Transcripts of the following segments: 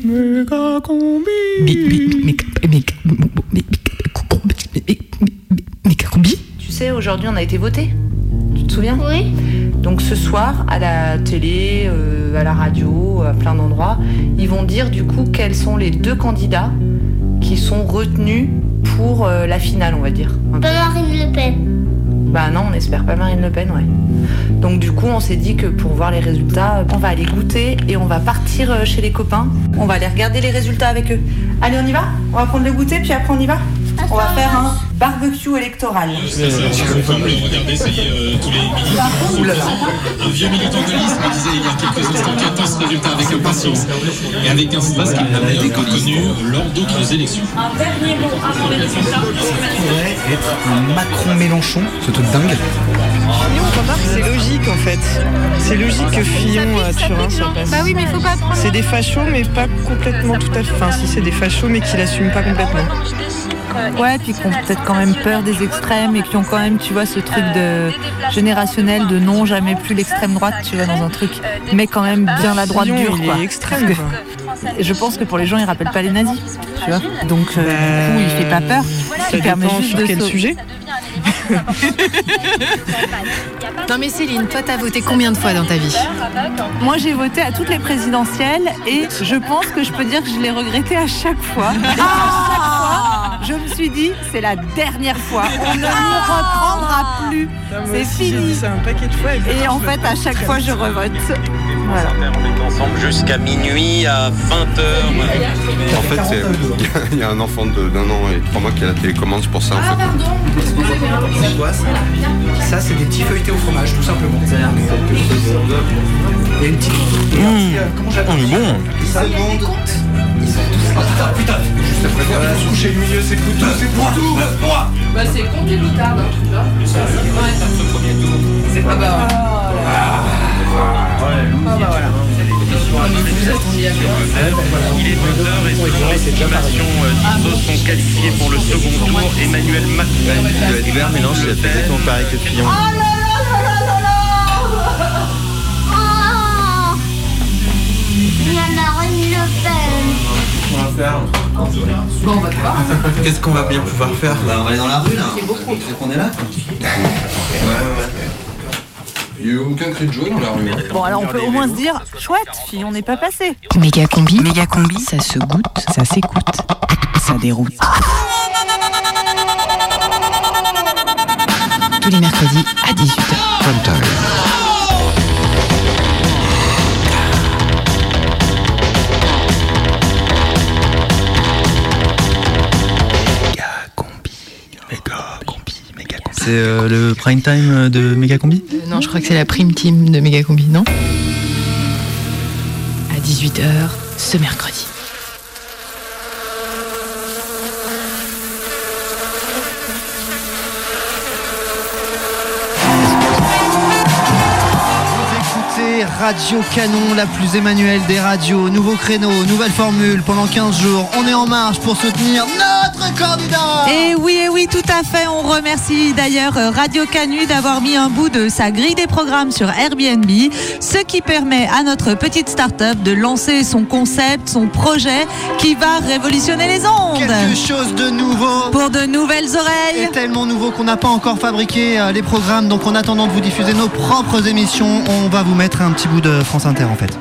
Méga combi. Méga combi Tu sais, aujourd'hui, on a été voté. Tu te souviens? Oui. Donc ce soir, à la télé, euh, à la radio, à plein d'endroits, ils vont dire du coup quels sont les deux candidats qui sont retenus pour euh, la finale, on va dire. Pas Marine Le Pen. Bah non, on espère pas Marine Le Pen, ouais. Donc du coup, on s'est dit que pour voir les résultats, on va aller goûter et on va partir euh, chez les copains. On va aller regarder les résultats avec eux. Allez, on y va? On va prendre le goûter, puis après on y va? On va faire un barbecue électoral. Ça, ça, on peut le regarder, ça y est, euh, tous les minutes. Un vieux militant gaulliste me disait il y a quelques instants qu'il attend ce résultat avec impatience et avec un stress qu'il n'avait pas connu lors d'autres élections. Un dernier mot avant les résultats. pourrait être un Macron-Mélenchon, ce truc dingue. Fillon, remarque, c'est logique en fait. C'est logique que Fillon à Turin soit passé. Bah oui, mais faut pas prendre. C'est des fachos, mais pas complètement tout à fait. Enfin, si c'est des fachos, mais qui l'assument pas complètement. Ouais, puis qui ont peut-être quand même peur des extrêmes et qui ont quand même, tu vois, ce truc de générationnel de non, jamais plus l'extrême droite, tu vois, dans un truc, mais quand même bien la droite dure, il quoi. est extrême. Que je pense que pour les gens, ils rappellent pas les nazis, tu vois. Donc, euh, Bah, du coup, il fait pas peur. Ça Il permet dépend juste sur de quel sujet. Non mais Céline, toi t'as voté combien de fois dans ta vie Moi, j'ai voté à toutes les présidentielles et je pense que je peux dire que je l'ai regretté à chaque fois. Et à chaque fois, je me suis dit, c'est la dernière fois. On ne nous reprendra plus. C'est fini. dit ça un paquet de fois. Et en fait, à chaque fois, je revote. Voilà. On est ensemble jusqu'à minuit à 20h. En fait, c'est- il y a un enfant de- d'un an et trois mois qui a la télécommande, pour ça en fait. C'est quoi ça Ça, c'est des petits feuilletés au fromage, tout simplement. Il y a une petite. Euh, Comment j'appelle bon. Ils s'allemandent. Ils sont tous. Ah putain, putain Juste après, voilà, se coucher le milieu, c'est pour tout, c'est pour tout Bah c'est compte moutarde, tu vois. C'est pas grave. Il est 2h et selon les estimations, euh, 10 sont qualifiés pour le second tour. Emmanuel Macron. A fait exactement pareil que Fillon. Oh Il y a Marine Le Pen. Qu'est-ce qu'on va bien pouvoir faire Bah, on va aller dans la rue là. C'est qu'on est là. Il n'y a eu aucun cri de joie dans la rue. Bon, alors on peut au moins se dire, chouette, fille, on n'est pas passé. Méga combi, méga combi, ça se goûte, ça s'écoute, ça déroute. Tous les mercredis à 18h. C'est euh, le prime time de Megacombi? Euh, non, je crois que c'est la prime team de méga combi, non? À 18h ce mercredi. Vous écoutez Radio Canon, la plus Emmanuel des radios. Nouveau créneau, nouvelle formule pendant 15 jours. On est en marche pour soutenir notre candidat Et oui, et oui, tout à fait. On remercie d'ailleurs euh, Radio Canu d'avoir mis un bout de sa grille des programmes sur Airbnb, ce qui permet à notre petite start-up de lancer son concept, son projet qui va révolutionner les ondes. Quelque chose de nouveau Pour de nouvelles oreilles. est tellement nouveau qu'on n'a pas encore fabriqué euh, les programmes. Donc en attendant de vous diffuser nos propres émissions, on va vous mettre un petit bout de France Inter en fait.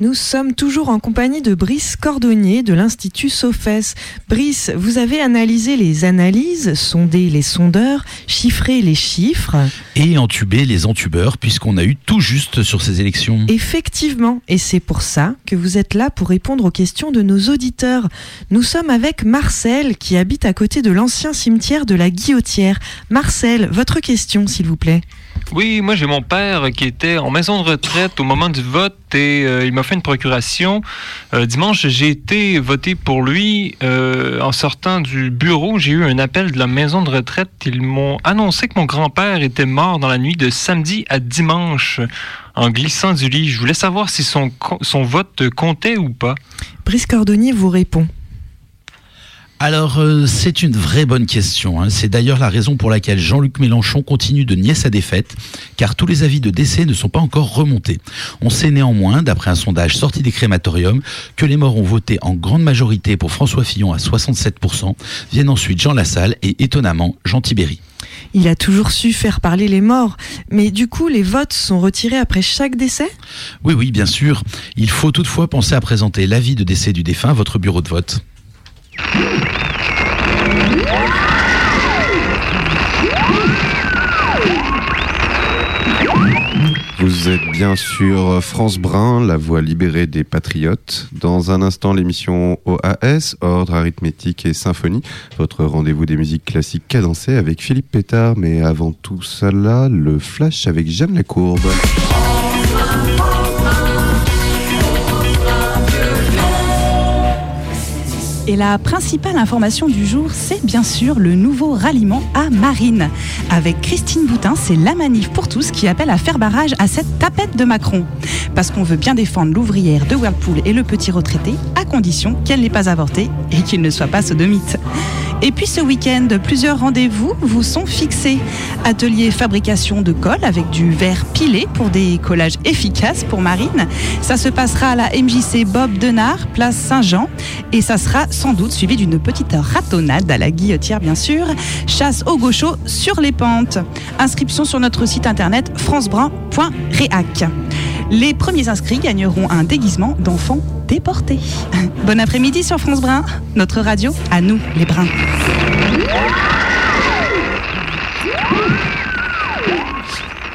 Nous sommes toujours en compagnie de Brice Cordonnier de l'Institut SOFES. Brice, vous avez analysé les analyses, sondé les sondeurs, chiffré les chiffres. Et entuber les entubeurs, puisqu'on a eu tout juste sur ces élections. Effectivement, et c'est pour ça que vous êtes là pour répondre aux questions de nos auditeurs. Nous sommes avec Marcel qui habite à côté de l'ancien cimetière de la Guillotière. Marcel, votre question s'il vous plaît. Oui, moi j'ai mon père qui était en maison de retraite au moment du vote et euh, il m'a fait une procuration. Euh, dimanche, j'ai été voté pour lui. Euh, en sortant du bureau, j'ai eu un appel de la maison de retraite. Ils m'ont annoncé que mon grand-père était mort dans la nuit de samedi à dimanche en glissant du lit. Je voulais savoir si son, son vote comptait ou pas. Brice Cordonnier vous répond. Alors, euh, c'est une vraie bonne question. hein. C'est d'ailleurs la raison pour laquelle Jean-Luc Mélenchon continue de nier sa défaite, car tous les avis de décès ne sont pas encore remontés. On sait néanmoins, d'après un sondage sorti des crématoriums, que les morts ont voté en grande majorité pour François Fillon à 67%, viennent ensuite Jean Lassalle et étonnamment Jean Tibéry. Il a toujours su faire parler les morts. Mais du coup, les votes sont retirés après chaque décès? Oui, oui, bien sûr. Il faut toutefois penser à présenter l'avis de décès du défunt à votre bureau de vote. Vous êtes bien sur France Brun, la voix libérée des patriotes. Dans un instant, l'émission OAS, Ordre arithmétique et symphonie, votre rendez-vous des musiques classiques cadencées avec Philippe Pétard. Mais avant tout cela, le flash avec Jeanne Lacourbe. Et la principale information du jour, c'est bien sûr le nouveau ralliement à Marine. Avec Christine Boutin, c'est la manif pour tous qui appelle à faire barrage à cette tapette de Macron. Parce qu'on veut bien défendre l'ouvrière de Whirlpool et le petit retraité, condition qu'elle n'ait pas avorté et qu'il ne soit pas sodomite. Et puis ce week-end, plusieurs rendez-vous vous sont fixés. Atelier fabrication de colle avec du verre pilé pour des collages efficaces pour Marine. Ça se passera à la MJC Bob Denard, place Saint-Jean. Et ça sera sans doute suivi d'une petite ratonnade à la guillotière, bien sûr. Chasse au gaucho sur les pentes. Inscription sur notre site internet francebrun.réac. Les premiers inscrits gagneront un déguisement d'enfants déportés. Bon après-midi sur France Brun, notre radio, à nous les bruns.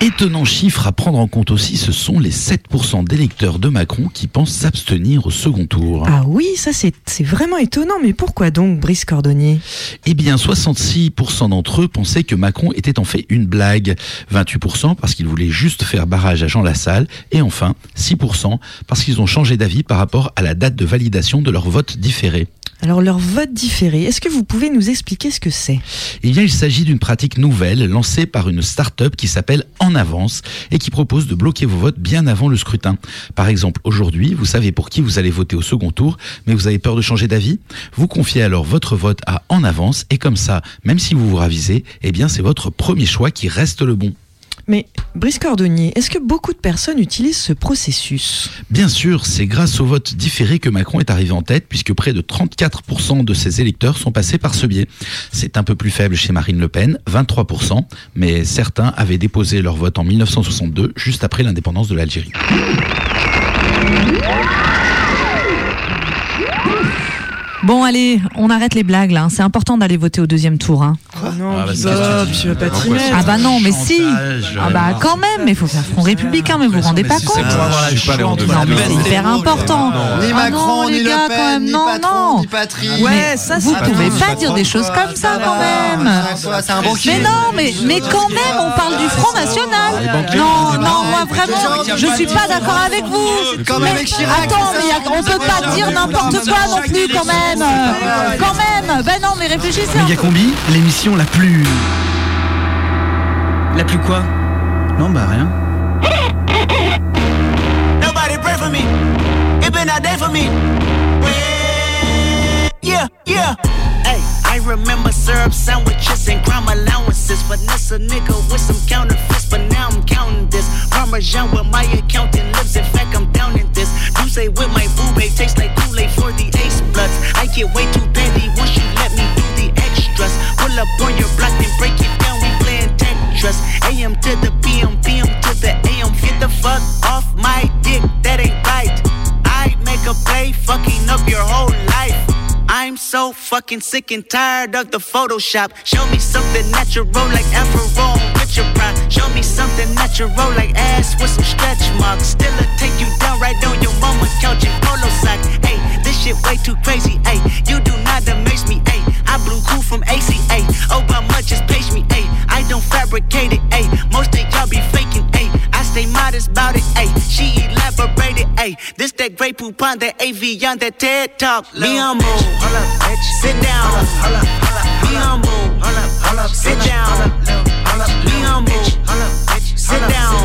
Étonnant chiffre à prendre en compte aussi, ce sont les 7% d'électeurs de Macron qui pensent s'abstenir au second tour. Ah oui, ça c'est vraiment étonnant. Mais pourquoi donc, Brice Cordonnier? Eh bien, 66% d'entre eux pensaient que Macron était en fait une blague. 28% parce qu'il voulait juste faire barrage à Jean Lassalle. Et enfin, 6% parce qu'ils ont changé d'avis par rapport à la date de validation de leur vote différé. Alors leur vote différé, est-ce que vous pouvez nous expliquer ce que c'est? Eh bien, il s'agit d'une pratique nouvelle lancée par une start-up qui s'appelle Avance et qui propose de bloquer vos votes bien avant le scrutin. Par exemple, aujourd'hui, vous savez pour qui vous allez voter au second tour, mais vous avez peur de changer d'avis? Vous confiez alors votre vote à En Avance et comme ça, même si vous vous ravisez, eh bien, c'est votre premier choix qui reste le bon. Mais Brice Cordonnier, est-ce que beaucoup de personnes utilisent ce processus? Bien sûr, c'est grâce au vote différé que Macron est arrivé en tête, puisque près de 34% de ses électeurs sont passés par ce biais. C'est un peu plus faible chez Marine Le Pen, 23%, mais certains avaient déposé leur vote en 1962, juste après l'indépendance de l'Algérie. Bon, allez, on arrête les blagues là. C'est important d'aller voter au deuxième tour. Hein. non, Ah, bah, Bob, c'est- tu vas pas t'y Pourquoi mettre. Ah bah non, mais si. Ah bah quand même, mais il faut faire front républicain, mais vous vous rendez pas compte Non mais c'est hyper important. Ni Ah Macron, non, ni les Le gars, Pen, quand même, ni non, Patron, non. ni Patrie. Ouais, ça Vous c'est pouvez pas dire des choses comme ça quand même. C'est un banquier. Mais non, mais, mais quand même, on parle du Front National. Non, non, moi vraiment, je suis pas d'accord avec vous. Attends, mais on peut pas dire n'importe quoi non plus quand même. Quand même. Ben non, mais réfléchissez. un peu. Megacombi, l'émission la plus. La plus quoi? Non, bah rien. Nobody pray for me. It been a day for me. Yeah, yeah. I remember syrup sandwiches and crime allowances. Finesse a nigga with some counterfeits, but now I'm counting this. Parmesan with my accountant lips. In fact, I'm down in this. You say with my boobay tastes like Kool-Aid for the ace bloods. I get way too petty once you let me do the extras. Pull up on your block and break it down. We playing Tetris. AM to the PM, PM to the AM. Get the fuck off my dick. That ain't right. I make a play, fucking up your whole life. I'm so fucking sick and tired of the Photoshop. Show me something natural like Afro with your pride. Show me something natural like ass with some stretch marks. Still a take you down right on your mama couch in polo socks. Hey, this shit way too crazy. Hey, you do not amaze me. Hey, I blew cool from ACA. Oh, how much just pace me. Hey, I don't fabricate it. Hey, most of y'all be faking. Hey, I stay modest about it. Elaborated. Hey, this that Grey Poupon, that AV Young, that TED Talk. Lil. Me on move. Sit down. Me on move. Sit down. Me on move. Sit down.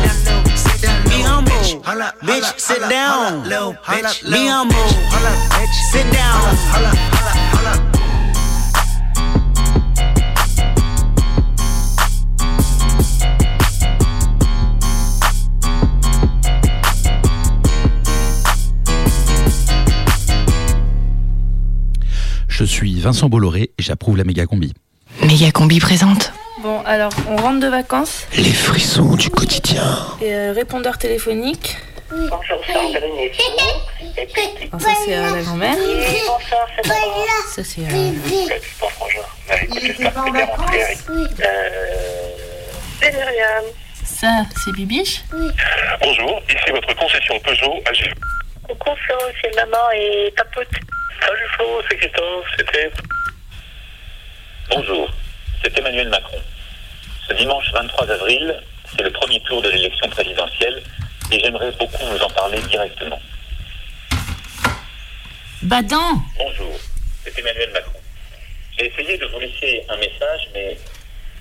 Me humble, bitch, sit down. Me humble, sit down. Suis Vincent Bolloré et j'approuve la méga combi. Méga combi présente. Bon, alors, on rentre de vacances. Les frissons du quotidien. Et euh, répondeur téléphonique. Bonjour, c'est ça, c'est euh, la grand-mère. Bonsoir, c'est Ça, c'est. euh, vacances C'est Myriam. Ça, c'est Bibiche? Bonjour, ici votre concession Peugeot à Gilles. Coucou Flo, c'est maman et papote. Salut Flo, c'est Christophe, c'était... Bonjour, c'est Emmanuel Macron. Ce dimanche 23 avril, c'est le premier tour de l'élection présidentielle et j'aimerais beaucoup vous en parler directement. Badant Bonjour, c'est Emmanuel Macron. J'ai essayé de vous laisser un message, mais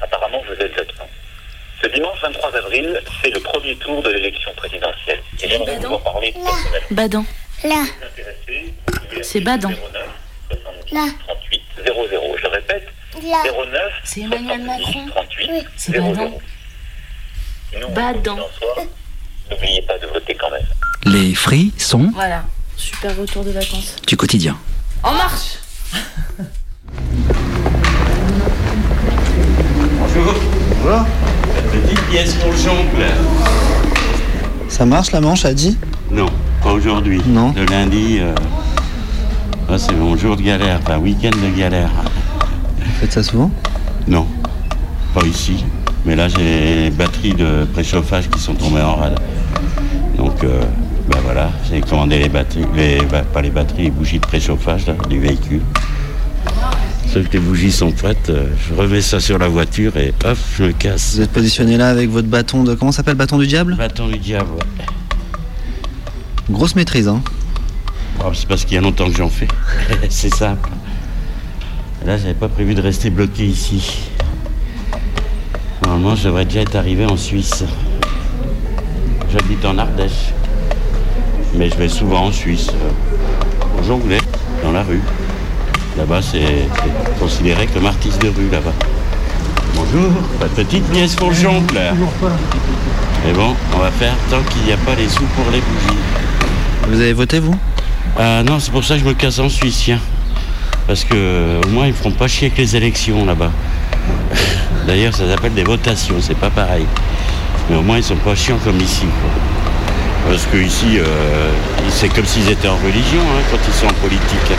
apparemment vous êtes absent. Ce dimanche 23 avril, c'est le premier tour de l'élection présidentielle et j'aimerais vous en parler personnellement. Badant. Là. C'est Badant. 38 00. Je répète, Là. 09 C'est Emmanuel Macron. 38 C'est 00. Badant. Sinon, Badant. quoi qu'il en soit, N'oubliez pas de voter quand même. Les frissons Voilà. Super retour de vacances. du quotidien. En marche Ça marche la manche, a dit Non, pas aujourd'hui. Non. Le lundi, euh, ah, c'est mon jour de galère, enfin week-end de galère. Vous faites ça souvent? Non, pas ici. Mais là, j'ai les batteries de préchauffage qui sont tombées en rade. Donc, euh, ben voilà, j'ai commandé les batteries, les, bah, pas les batteries, les bougies de préchauffage là, du véhicule. Sauf que les bougies sont prêtes, euh, je remets ça sur la voiture et hop, je me casse. Vous êtes positionné là avec votre bâton de. Comment ça s'appelle Bâton du diable? Bâton du diable, ouais. Grosse maîtrise, hein Oh, c'est parce qu'il y a longtemps que j'en fais. c'est simple. Là, j'avais pas prévu de rester bloqué ici. Normalement, je devrais déjà être arrivé en Suisse. J'habite en Ardèche. Mais je vais souvent en Suisse. euh, Au Jonglais, dans la rue. Là-bas, c'est considéré comme artiste de rue, là-bas. Bonjour, pas de petite pièce pour le jongle. Mais bon, on va faire tant qu'il n'y a pas les sous pour les bougies. Vous avez voté, vous? Ah non, c'est pour ça que je me casse en Suisse, tiens. Parce que euh, au moins ils feront pas chier avec les élections là-bas. D'ailleurs, ça s'appelle des votations, c'est pas pareil. Mais au moins ils sont pas chiants comme ici. quoi. Parce que ici, euh, c'est comme s'ils étaient en religion hein, quand ils sont en politique.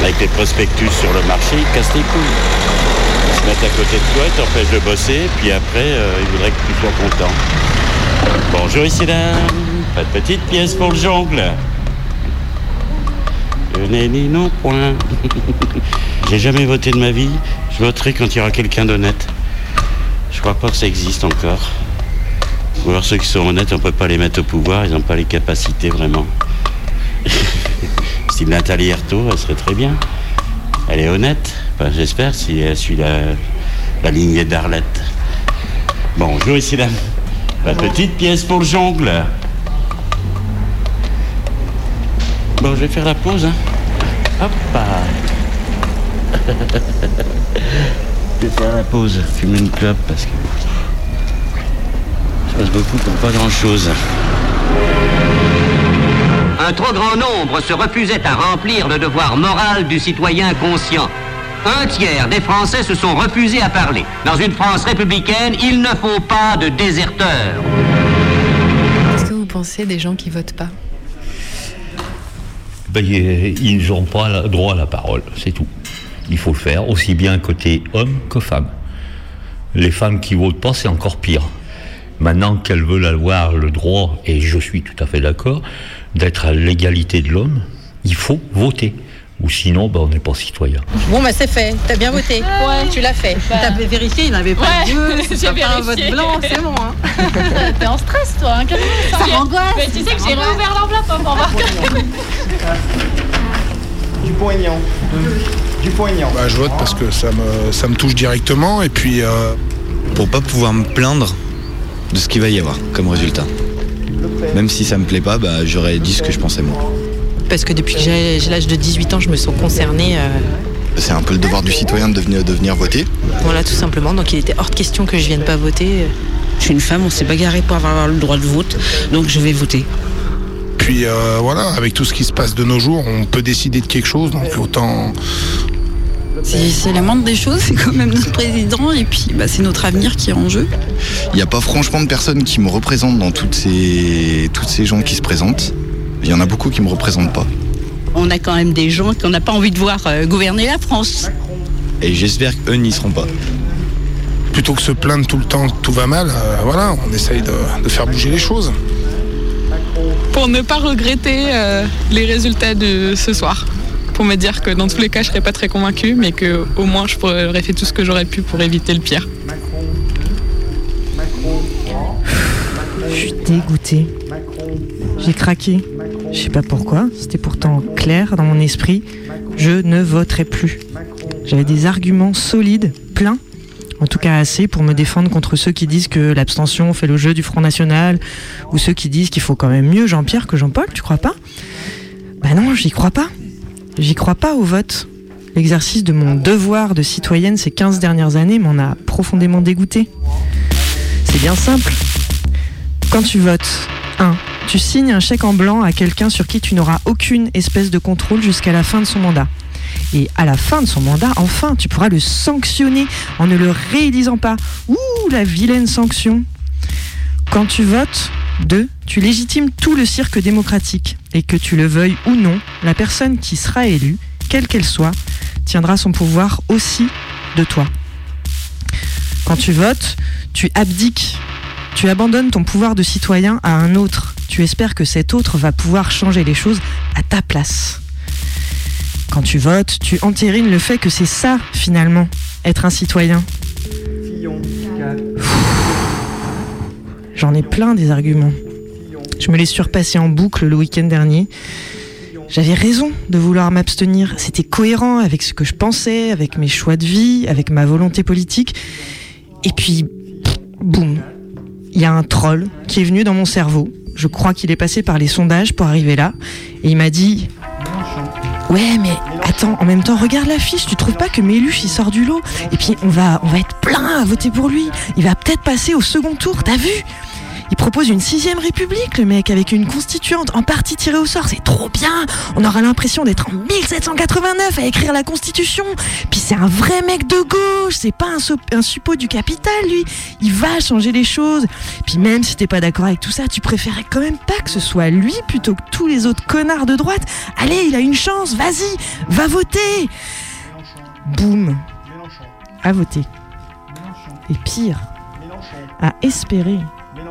Avec les prospectus sur le marché, ils cassent les couilles. Ils se mettent à côté de toi, ils t'empêchent de bosser, puis après, euh, ils voudraient que tu sois content. Bonjour ici là, pas de petite pièce pour le jongle. Je n'ai ni non point. J'ai jamais voté de ma vie. Je voterai quand il y aura quelqu'un d'honnête. Je crois pas que ça existe encore. Ou alors ceux qui sont honnêtes, on peut pas les mettre au pouvoir, ils n'ont pas les capacités vraiment. si Nathalie Erto, elle serait très bien. Elle est honnête, j'espère, si elle suit la, la lignée d'Arlette. Bonjour ici. La petite pièce pour le jongle. Bon, je vais faire la pause. Hein. Hop Je vais faire la pause, fumer une clope parce que passe beaucoup pour pas grand chose. Un trop grand nombre se refusait à remplir le devoir moral du citoyen conscient. Un tiers des Français se sont refusés à parler. Dans une France républicaine, il ne faut pas de déserteurs. Qu'est-ce que vous pensez des gens qui votent pas? Ben, ils ils n'ont pas le droit à la parole, c'est tout. Il faut le faire, aussi bien côté homme que femme. Les femmes qui votent pas, c'est encore pire. Maintenant qu'elles veulent avoir le droit, et je suis tout à fait d'accord, d'être à l'égalité de l'homme, il faut voter. Ou sinon, ben, on n'est pas citoyen. Bon, bah c'est fait. T'as bien voté. Ouais. Tu l'as fait. T'as vérifié, il n'avait pas Ouais, de Dieu. j'ai C'est pas un vote vérifié. blanc, c'est bon. Hein. T'es en stress, toi, hein. Ça m'angoisse, Mais tu sais que ça j'ai réouvert l'enveloppe hein, pour voir que. Du poignant. Du poignant. Bah, je vote parce que ça me, ça me touche directement et puis. euh, Pour pas pouvoir me plaindre de ce qu'il va y avoir comme résultat. Même si ça me plaît pas, bah, j'aurais dit ce que je pensais moi. Parce que depuis que j'ai l'âge de 18 ans, je me sens concernée. euh, C'est un peu le devoir du citoyen de venir, de venir voter. voilà, tout simplement. Donc il était hors de question que je vienne pas voter. Je suis une femme, on s'est bagarré pour avoir le droit de vote, donc je vais voter. Puis euh, voilà, avec tout ce qui se passe de nos jours, on peut décider de quelque chose, donc autant, C'est la moindre des choses, c'est quand même notre président et puis bah, c'est notre avenir qui est en jeu. Il n'y a pas franchement de personnes qui me représentent dans toutes ces, toutes ces gens qui se présentent. Il y en a beaucoup qui me représentent pas. On a quand même des gens qu'on n'a pas envie de voir euh, gouverner la France. Et j'espère qu'eux n'y seront pas. Plutôt que se plaindre tout le temps que tout va mal, euh, voilà, on essaye de, de faire bouger les choses. pour ne pas regretter euh, les résultats de ce soir. Pour me dire que dans tous les cas, je serais pas très convaincue, mais que au moins je pourrais- j'aurais fait tout ce que j'aurais pu pour éviter le pire. Je suis dégoûtée. J'ai craqué. Je sais pas pourquoi, c'était pourtant clair dans mon esprit. Je ne voterai plus. J'avais des arguments solides, pleins, en tout cas assez pour me défendre contre ceux qui disent que l'abstention fait le jeu du Front National, ou ceux qui disent qu'il faut quand même mieux Jean-Pierre que Jean-Paul, tu crois pas? Bah non, j'y crois pas. J'y crois pas au vote. L'exercice de mon devoir de citoyenne ces 15 dernières années m'en a profondément dégoûté. C'est bien simple. Quand tu votes, 1. Tu signes un chèque en blanc à quelqu'un sur qui tu n'auras aucune espèce de contrôle jusqu'à la fin de son mandat. Et à la fin de son mandat, enfin, tu pourras le sanctionner en ne le réélisant pas. Ouh, la vilaine sanction. Quand tu votes, 2. Tu légitimes tout le cirque démocratique. Et que tu le veuilles ou non, la personne qui sera élue, quelle qu'elle soit, tiendra son pouvoir aussi de toi. Quand tu votes, tu abdiques. Tu abandonnes ton pouvoir de citoyen à un autre. Tu espères que cet autre va pouvoir changer les choses à ta place. Quand tu votes, tu entérines le fait que c'est ça, finalement, être un citoyen. J'en ai plein des arguments. Je me les suis repassés en boucle le week-end dernier. J'avais raison de vouloir m'abstenir. C'était cohérent avec ce que je pensais, avec mes choix de vie, avec ma volonté politique. Et puis, boum, il y a un troll qui est venu dans mon cerveau. Je crois qu'il est passé par les sondages pour arriver là. Et il m'a dit Ouais, mais attends, en même temps, regarde l'affiche, tu trouves pas que Méluche il sort du lot? Et puis on va, on va être plein à voter pour lui. Il va peut-être passer au second tour, t'as vu? Il propose une sixième république, le mec, avec une constituante en partie tirée au sort. C'est trop bien. On aura l'impression d'être en 1789 à écrire la constitution. Puis c'est un vrai mec de gauche. C'est pas un, suppôt du capital, lui. Il va changer les choses. Puis même si t'es pas d'accord avec tout ça, tu préférais quand même pas que ce soit lui plutôt que tous les autres connards de droite. Allez, il a une chance. Vas-y, va voter. Boum. À voter. Et pire, à espérer.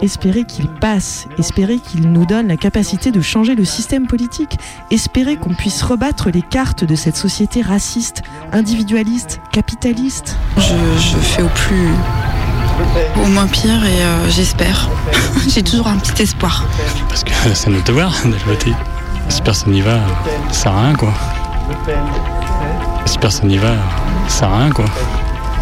Espérer qu'il passe, espérer qu'il nous donne la capacité de changer le système politique, espérer qu'on puisse rebattre les cartes de cette société raciste, individualiste, capitaliste. Je, je fais au plus. au moins pire et euh, j'espère. J'ai toujours un petit espoir. Parce que c'est notre devoir d'aller voter. Si personne n'y va, ça sert à rien quoi. Si personne n'y va, ça sert à rien quoi.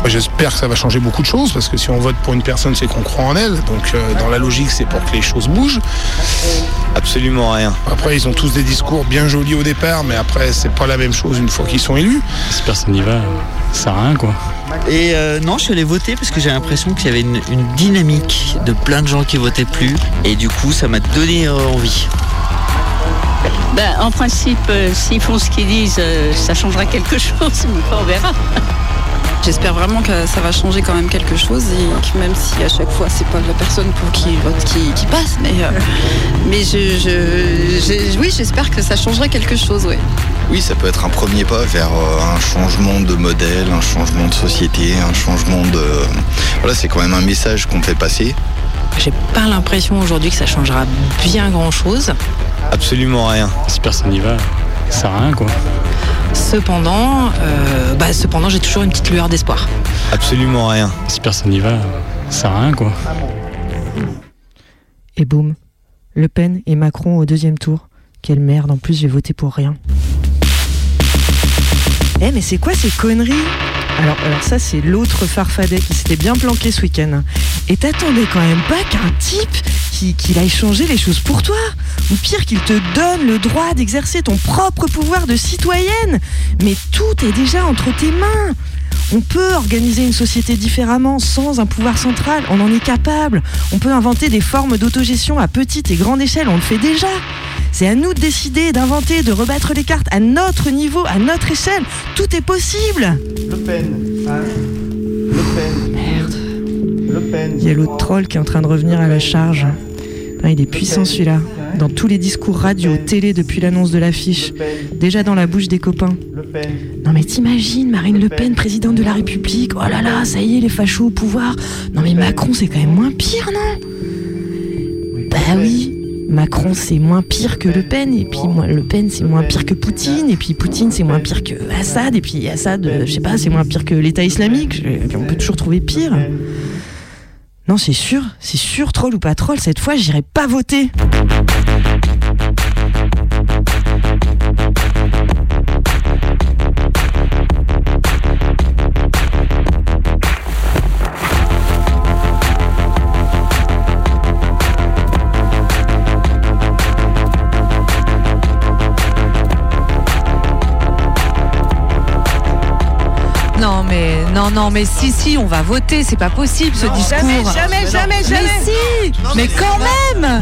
J'espère que ça va changer beaucoup de choses parce que si on vote pour une personne, c'est qu'on croit en elle. Donc, euh, dans la logique, c'est pour que les choses bougent. Absolument rien. Après, ils ont tous des discours bien jolis au départ, mais après, c'est pas la même chose une fois qu'ils sont élus. Si personne n'y va, ça sert à rien quoi. Et euh, non, je suis allé voter parce que j'ai l'impression qu'il y avait une, une dynamique de plein de gens qui votaient plus. Et du coup, ça m'a donné euh, envie. Ben, en principe, euh, s'ils font ce qu'ils disent, euh, ça changera quelque chose, mais on verra. J'espère vraiment que ça va changer quand même quelque chose et que même si à chaque fois c'est pas la personne pour qui vote qui, qui passe, mais, euh, mais je, je- je- oui, j'espère que ça changerait quelque chose, oui. Oui, ça peut être un premier pas vers euh, un changement de modèle, un changement de société, un changement de... Voilà, c'est quand même un message qu'on fait passer. J'ai pas l'impression aujourd'hui que ça changera bien grand chose. Absolument rien. Si personne n'y va, ça sert à rien quoi. Cependant, euh, bah, cependant j'ai toujours une petite lueur d'espoir. Absolument rien. Si personne n'y va, ça sert à rien quoi. Et boum, Le Pen et Macron au deuxième tour. Quelle merde, en plus j'ai voté pour rien. Eh mais c'est quoi ces conneries? Alors, alors ça c'est l'autre farfadet qui s'était bien planqué ce week-end. Et t'attendais quand même pas qu'un type qui, qu'il aille changer les choses pour toi Ou pire qu'il te donne le droit d'exercer ton propre pouvoir de citoyenne Mais tout est déjà entre tes mains on peut organiser une société différemment sans un pouvoir central, on en est capable. On peut inventer des formes d'autogestion à petite et grande échelle, on le fait déjà. C'est à nous de décider, d'inventer, de rebattre les cartes à notre niveau, à notre échelle. Tout est possible. Le Pen. hein? Le Pen. Merde. Le Pen. Il y a l'autre troll qui est en train de revenir à la charge. Putain, il est puissant celui-là. Dans tous les discours radio, télé depuis l'annonce de l'affiche. Déjà dans la bouche des copains. Non mais t'imagines Marine Le Pen, présidente de la République. Oh là là, ça y est, les fachos au pouvoir. Non mais Macron, c'est quand même moins pire, non? Bah oui. Macron, c'est moins pire que Le Pen. Et puis Le Pen, c'est moins pire que Poutine. Et puis Poutine, c'est moins pire que Assad. Et puis Assad, euh, je sais pas, c'est moins pire que l'État islamique. On peut toujours trouver pire. Non, c'est sûr, c'est sûr, troll ou pas troll, cette fois, j'irai pas voter. Non non mais si si on va voter c'est pas possible ce discours. jamais, jamais, jamais, jamais. Mais si mais quand même.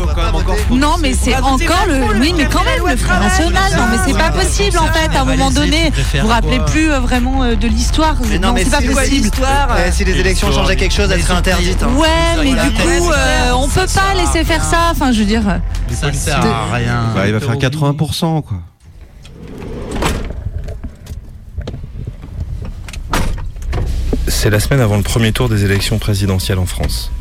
Non mais c'est encore le oui mais quand même le Front National non mais c'est pas possible en fait à un moment donné vous vous rappelez plus euh, vraiment euh, de l'histoire non, mais c'est pas possible. l'histoire Eh, Si les élections changeaient quelque chose, elles seraient interdites. hein. Ouais mais du coup euh, on peut pas laisser faire ça enfin je veux dire. Ça sert à rien. Bah, il va faire 80%, quoi. C'est la semaine avant le premier tour des élections présidentielles en France.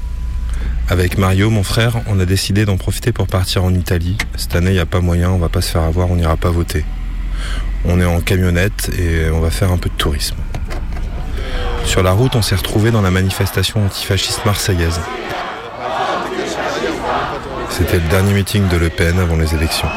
Avec Mario, mon frère, on a décidé d'en profiter pour partir en Italie. Cette année, il n'y a pas moyen, on va pas se faire avoir, on n'ira pas voter. On est en camionnette et on va faire un peu de tourisme. Sur la route, on s'est retrouvé dans la manifestation antifasciste marseillaise. C'était le dernier meeting de Le Pen avant les élections.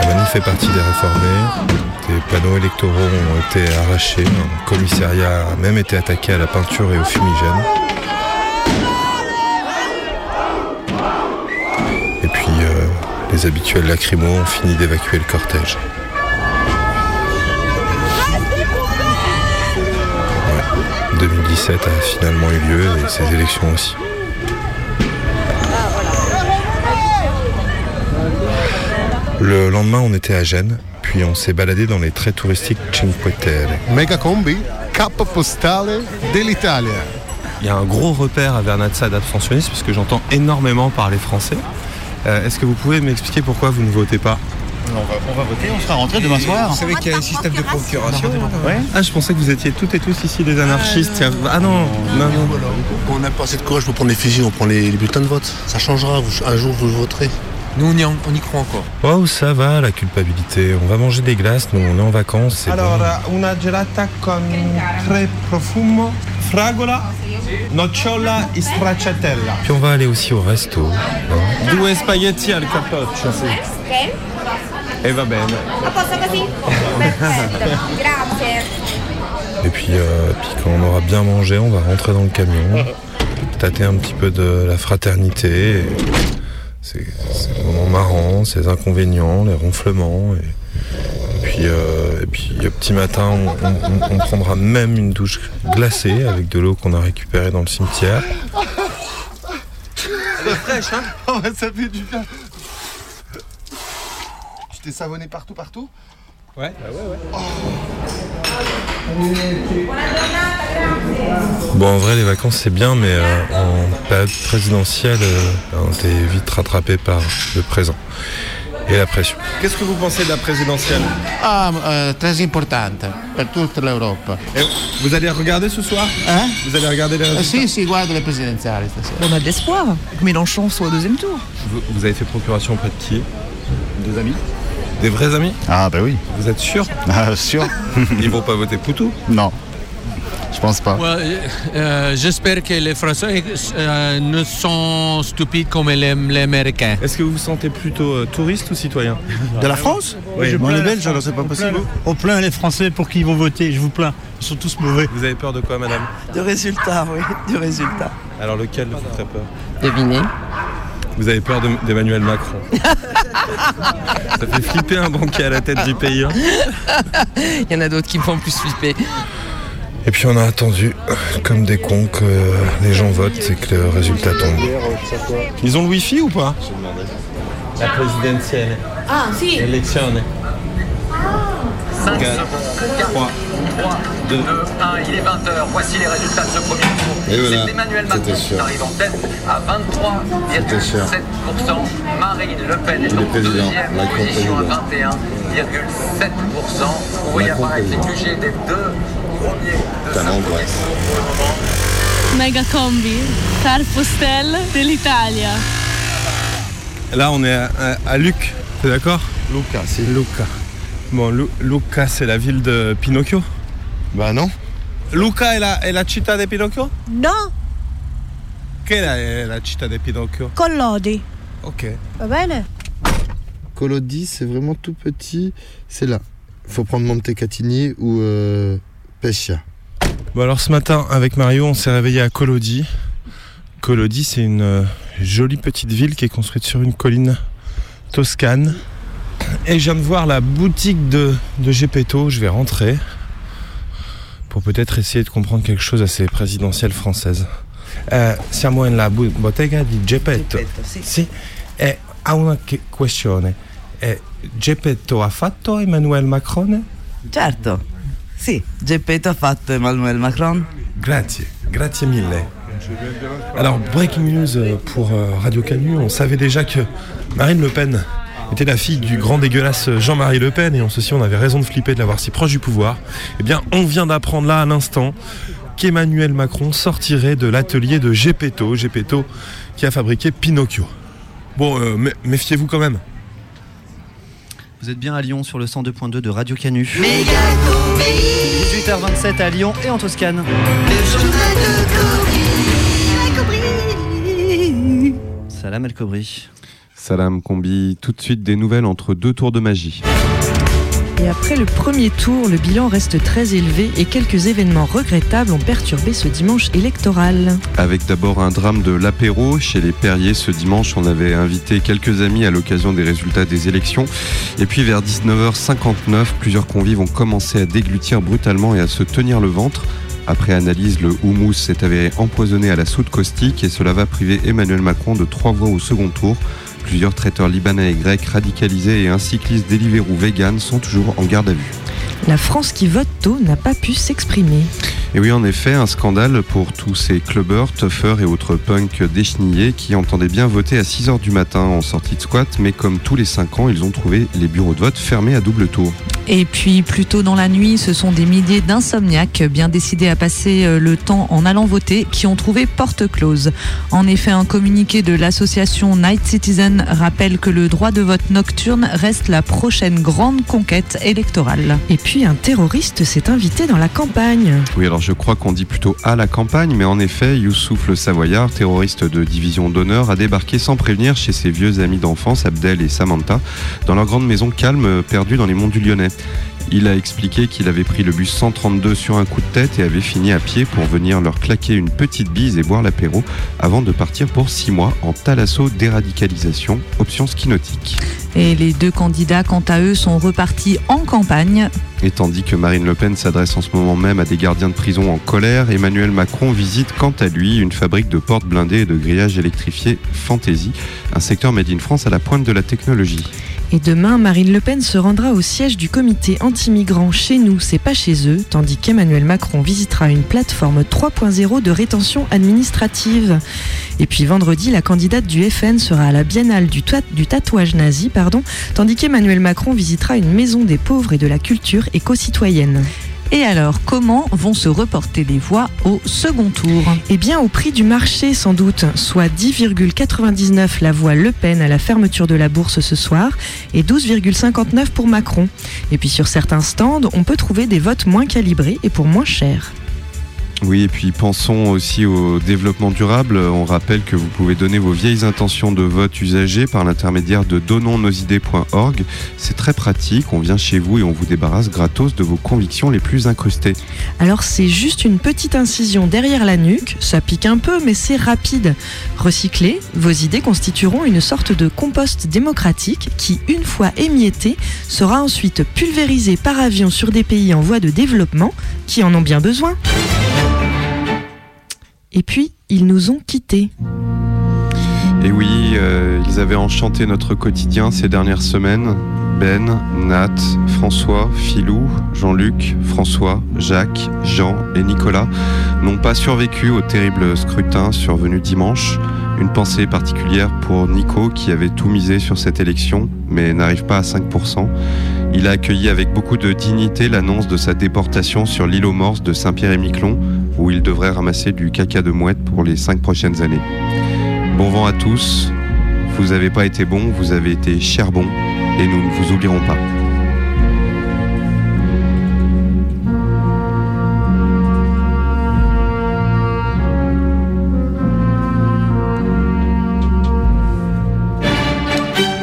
La fait partie des réformés. Des panneaux électoraux ont été arrachés. Un commissariat a même été attaqué à la peinture et au fumigène. Et puis, euh, les habituels lacrymos ont fini d'évacuer le cortège. Ouais, 2017 a finalement eu lieu et ces élections aussi. Le lendemain, on était à Gênes, puis on s'est baladé dans les très touristiques Cinque Terre. Megacombi, capo postale dell'Italia. Il y a un gros repère à Vernazza d'abstentionniste puisque j'entends énormément parler français. Euh, Est-ce que vous pouvez m'expliquer pourquoi vous ne votez pas? On va, on va voter, on sera rentré demain soir. Vous savez qu'il y a un système de procuration Ouais. Ah, je pensais que vous étiez toutes et tous ici des anarchistes. Ah non, non, non. On n'a pas assez de courage pour prendre les fusils, on prend les, les bulletins de vote. Ça changera, vous- un jour vous voterez. Nous, on y, on y croit encore. Oh, ça va, la culpabilité. On va manger des glaces, nous, on est en vacances. c'est bon. una gelata con tre profumo, fragola, nocciola e stracciatella. Puis on va aller aussi au resto. hein. Due spaghetti al capoccio. E va bene. Posso così? Perfetto, grazie. Et puis, euh, puis quand on aura bien mangé, on va rentrer dans le camion, tâter un petit peu de la fraternité. et C'est c'est des moments marrants, ces inconvénients, les ronflements. Et, et puis, euh, et puis le petit matin, on, on- on- on prendra même une douche glacée avec de l'eau qu'on a récupérée dans le cimetière. Elle est fraîche, hein? Oh, ça fait du bien. Tu t'es savonné partout, partout? Ouais, ouais, Bon, en vrai, les vacances, c'est bien, mais euh, en période présidentielle, euh, ben, t'es vite rattrapé par le présent et la pression. Qu'est-ce que vous pensez de la présidentielle? Ah, euh, très importante per toute l'Europe. Vous allez regarder ce soir? Hein? Vous allez regarder les résultats? Sì, sì, guardo le presidenziali stasera. On a de l'espoir que Mélenchon soit au deuxième tour. vous, vous avez fait procuration auprès de qui? Des amis? Des vrais amis Ah, bah oui. Vous êtes sûr Ah, sûr Ils vont pas voter Poutou Non. Je pense pas. Ouais, euh, J'espère que les Français euh, ne sont stupides comme les, les Américains. Est-ce que vous vous sentez plutôt euh, touriste ou citoyen De la France Oui. Je les Belges, alors c'est pas On possible. On plaint les Français pour qui ils vont voter, je vous plains. Ils sont tous mauvais. Vous avez peur de quoi, madame Du résultat, oui, du résultat. Alors lequel vous ferait peur Devinez. Vous avez peur de- d'Emmanuel Macron Ça fait flipper un banquier à la tête du pays. hein. Il y en a d'autres qui me font plus flipper. Et puis on a attendu, comme des cons, que les gens votent et que le résultat tombe. Ils ont le wifi ou pas? La présidentielle. Ah, si. Élection. 5 secondes. 3, 2, 1, il est 20h. Voici les résultats de ce premier tour. Et voilà, C'est Emmanuel Macron qui arrive en tête à 23,7%. Marine Le Pen est en deuxième position à président. 21,7%. Vous voyez Macron apparaître les. QG des deux premiers de ce l'angoisse. Mega Combi, Carpostel dell'Italia. Là on est à, à- à Luc, t'es d'accord? Luca, c'est Luca. Bon, Lu- Luca c'est la ville de Pinocchio Bah non. Luca è la, è la città di Pinocchio? No, Che è la città di Pinocchio? Collodi. Ok. Va bene? Colodi, c'est vraiment tout petit. C'est là. Faut prendre Montecatini ou euh, Pescia. Bon alors ce matin avec Mario on s'est réveillé à Collodi. Collodi c'est une euh, jolie petite ville qui est construite sur une colline toscane. Et je viens de voir la boutique de, de Gepetto, je vais rentrer pour peut-être essayer de comprendre quelque chose à ces présidentielles françaises. Eh, siamo nella bottega di Geppetto. Sì. E ha una questione. Eh, Geppetto ha fatto Emmanuel Macron? Certo, sì, Geppetto ha fatto Emmanuel Macron. Grazie, grazie mille. Alors, breaking news euh, pour euh, Radio Canu, on savait déjà que Marine Le Pen était la fille du grand dégueulasse Jean-Marie Le Pen et on ceci on avait raison de flipper de l'avoir si proche du pouvoir. Eh bien, on vient d'apprendre là à l'instant qu'Emmanuel Macron sortirait de l'atelier de Gepetto, Gepetto qui a fabriqué Pinocchio. Bon, euh, mé- méfiez-vous quand même. Vous êtes bien à Lyon sur le 102.2 de Radio Canu. 18h27 à Lyon et en Toscane. Salam El Kobri. Salam Combi, tout de suite des nouvelles entre deux tours de magie. Et après le premier tour, le bilan reste très élevé et quelques événements regrettables ont perturbé ce dimanche électoral. Avec d'abord un drame de l'apéro chez les Perriers ce dimanche. On avait invité quelques amis à l'occasion des résultats des élections. Et puis vers 19h59, plusieurs convives ont commencé à déglutir brutalement et à se tenir le ventre. Après analyse, le houmous s'est avéré empoisonné à la soude caustique et cela va priver Emmanuel Macron de trois voix au second tour. Plusieurs traiteurs libanais et grecs radicalisés et un cycliste Deliveroo vegan sont toujours en garde à vue. La France qui vote tôt n'a pas pu s'exprimer. Et oui, en effet, un scandale pour tous ces clubbers, toughers et autres punks déchenillés qui entendaient bien voter à 6h du matin en sortie de squat, mais comme tous les 5 ans, ils ont trouvé les bureaux de vote fermés à double tour. Et puis, plus tôt dans la nuit, ce sont des milliers d'insomniaques bien décidés à passer euh, le temps en allant voter qui ont trouvé porte close. En effet, un communiqué de l'association Night Citizen rappelle que le droit de vote nocturne reste la prochaine grande conquête électorale. Et puis un terroriste s'est invité dans la campagne. Oui, alors je crois qu'on dit plutôt à la campagne, mais en effet, Youssouf le Savoyard, terroriste de division d'honneur, a débarqué sans prévenir chez ses vieux amis d'enfance, Abdel et Samantha, dans leur grande maison calme perdue dans les monts du Lyonnais. Il a expliqué qu'il avait pris le bus 132 sur un coup de tête et avait fini à pied pour venir leur claquer une petite bise et boire l'apéro avant de partir pour six mois en thalasso déradicalisation, option ski nautique. Et les deux candidats, quant à eux, sont repartis en campagne. Et tandis que Marine Le Pen s'adresse en ce moment même à des gardiens de prison en colère, Emmanuel Macron visite quant à lui une fabrique de portes blindées et de grillages électrifiés Fantasy, un secteur made in France à la pointe de la technologie. Et demain, Marine Le Pen se rendra au siège du comité anti-migrants chez nous, c'est pas chez eux, tandis qu'Emmanuel Macron visitera une plateforme 3.0 de rétention administrative. Et puis vendredi, la candidate du FN sera à la biennale du, du tatouage nazi, pardon, tandis qu'Emmanuel Macron visitera une maison des pauvres et de la culture éco-citoyenne. Et alors, comment vont se reporter les voix au second tour Eh bien, au prix du marché sans doute, soit 10,99 la voix Le Pen à la fermeture de la bourse ce soir et 12,59 pour Macron. Et puis sur certains stands, on peut trouver des votes moins calibrés et pour moins cher. Oui, et puis pensons aussi au développement durable. On rappelle que vous pouvez donner vos vieilles intentions de vote usagées par l'intermédiaire de donnonsnosidées.org. C'est très pratique, on vient chez vous et on vous débarrasse gratos de vos convictions les plus incrustées. Alors c'est juste une petite incision derrière la nuque, ça pique un peu mais c'est rapide. Recyclées, vos idées constitueront une sorte de compost démocratique qui, une fois émietté, sera ensuite pulvérisé par avion sur des pays en voie de développement qui en ont bien besoin. Et puis, ils nous ont quittés. Et oui, euh, ils avaient enchanté notre quotidien ces dernières semaines. Ben, Nat, François, Philou, Jean-Luc, François, Jacques, Jean et Nicolas n'ont pas survécu au terrible scrutin survenu dimanche. Une pensée particulière pour Nico qui avait tout misé sur cette élection mais n'arrive pas à 5%. Il a accueilli avec beaucoup de dignité l'annonce de sa déportation sur l'île aux Morses de Saint-Pierre-et-Miquelon où il devrait ramasser du caca de mouette pour les cinq prochaines années. Bon vent à tous. Vous n'avez pas été bon, vous avez été cher bon et nous ne vous oublierons pas.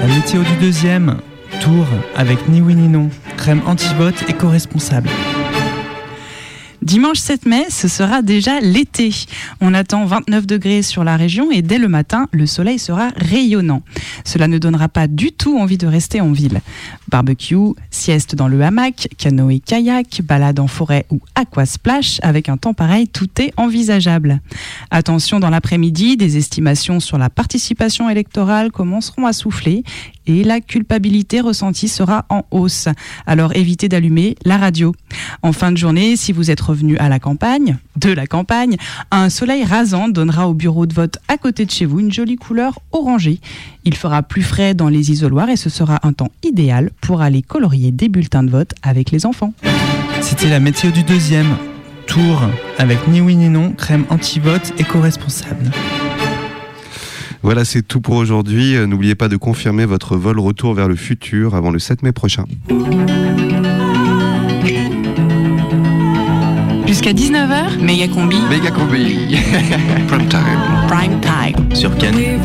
La météo du deuxième tour avec ni oui ni non, crème anti-vote éco-responsable. Dimanche 7 mai, ce sera déjà l'été. On attend 29 degrés sur la région et dès le matin, le soleil sera rayonnant. Cela ne donnera pas du tout envie de rester en ville. Barbecue, sieste dans le hamac, canoë-kayak, balade en forêt ou aquasplash, avec un temps pareil, tout est envisageable. Attention dans l'après-midi, des estimations sur la participation électorale commenceront à souffler et la culpabilité ressentie sera en hausse. Alors évitez d'allumer la radio. En fin de journée, si vous êtes revenu à la campagne, de la campagne, un soleil rasant donnera au bureau de vote à côté de chez vous une jolie couleur orangée. Il fera plus frais dans les isoloirs et ce sera un temps idéal pour aller colorier des bulletins de vote avec les enfants. C'était la météo du deuxième tour avec ni oui ni non, crème anti-vote éco-responsable. Voilà, c'est tout pour aujourd'hui. Euh, N'oubliez pas de confirmer votre vol retour vers le futur avant le 7 mai prochain. Jusqu'à 19h, méga combi. Méga combi. Prime time. Prime time. Sur Cannes.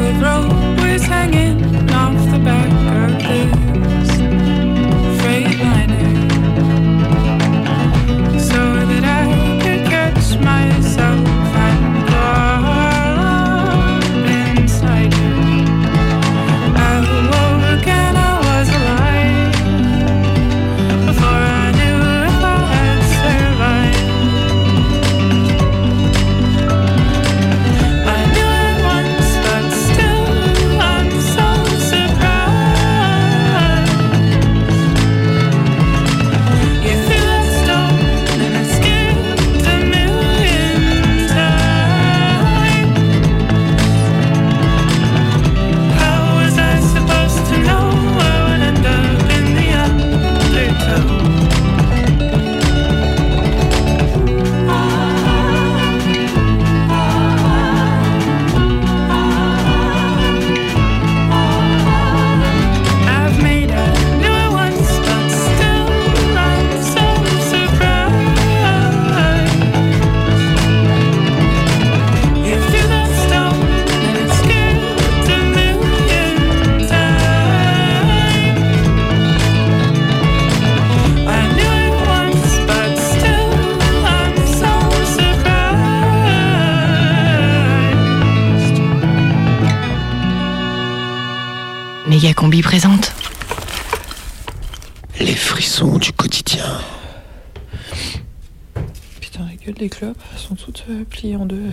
Des clopes sont toutes euh, pliées en deux.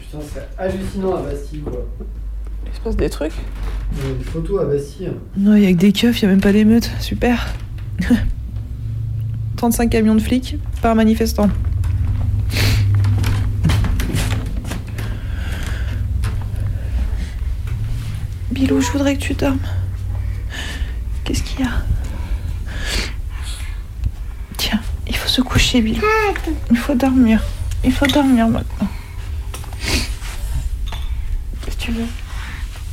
Putain, c'est hallucinant à Bastille, quoi. Il se passe des trucs Il y a des photos à Bastille. Non, il y a que des keufs, il y a même pas d'émeute. Super. 35 camions de flics par manifestant. Bilou, je voudrais que tu dormes. Qu'est-ce qu'il y a? Tiens, il faut se coucher, Bilou. Il faut dormir. Il faut dormir maintenant. Qu'est-ce que tu veux?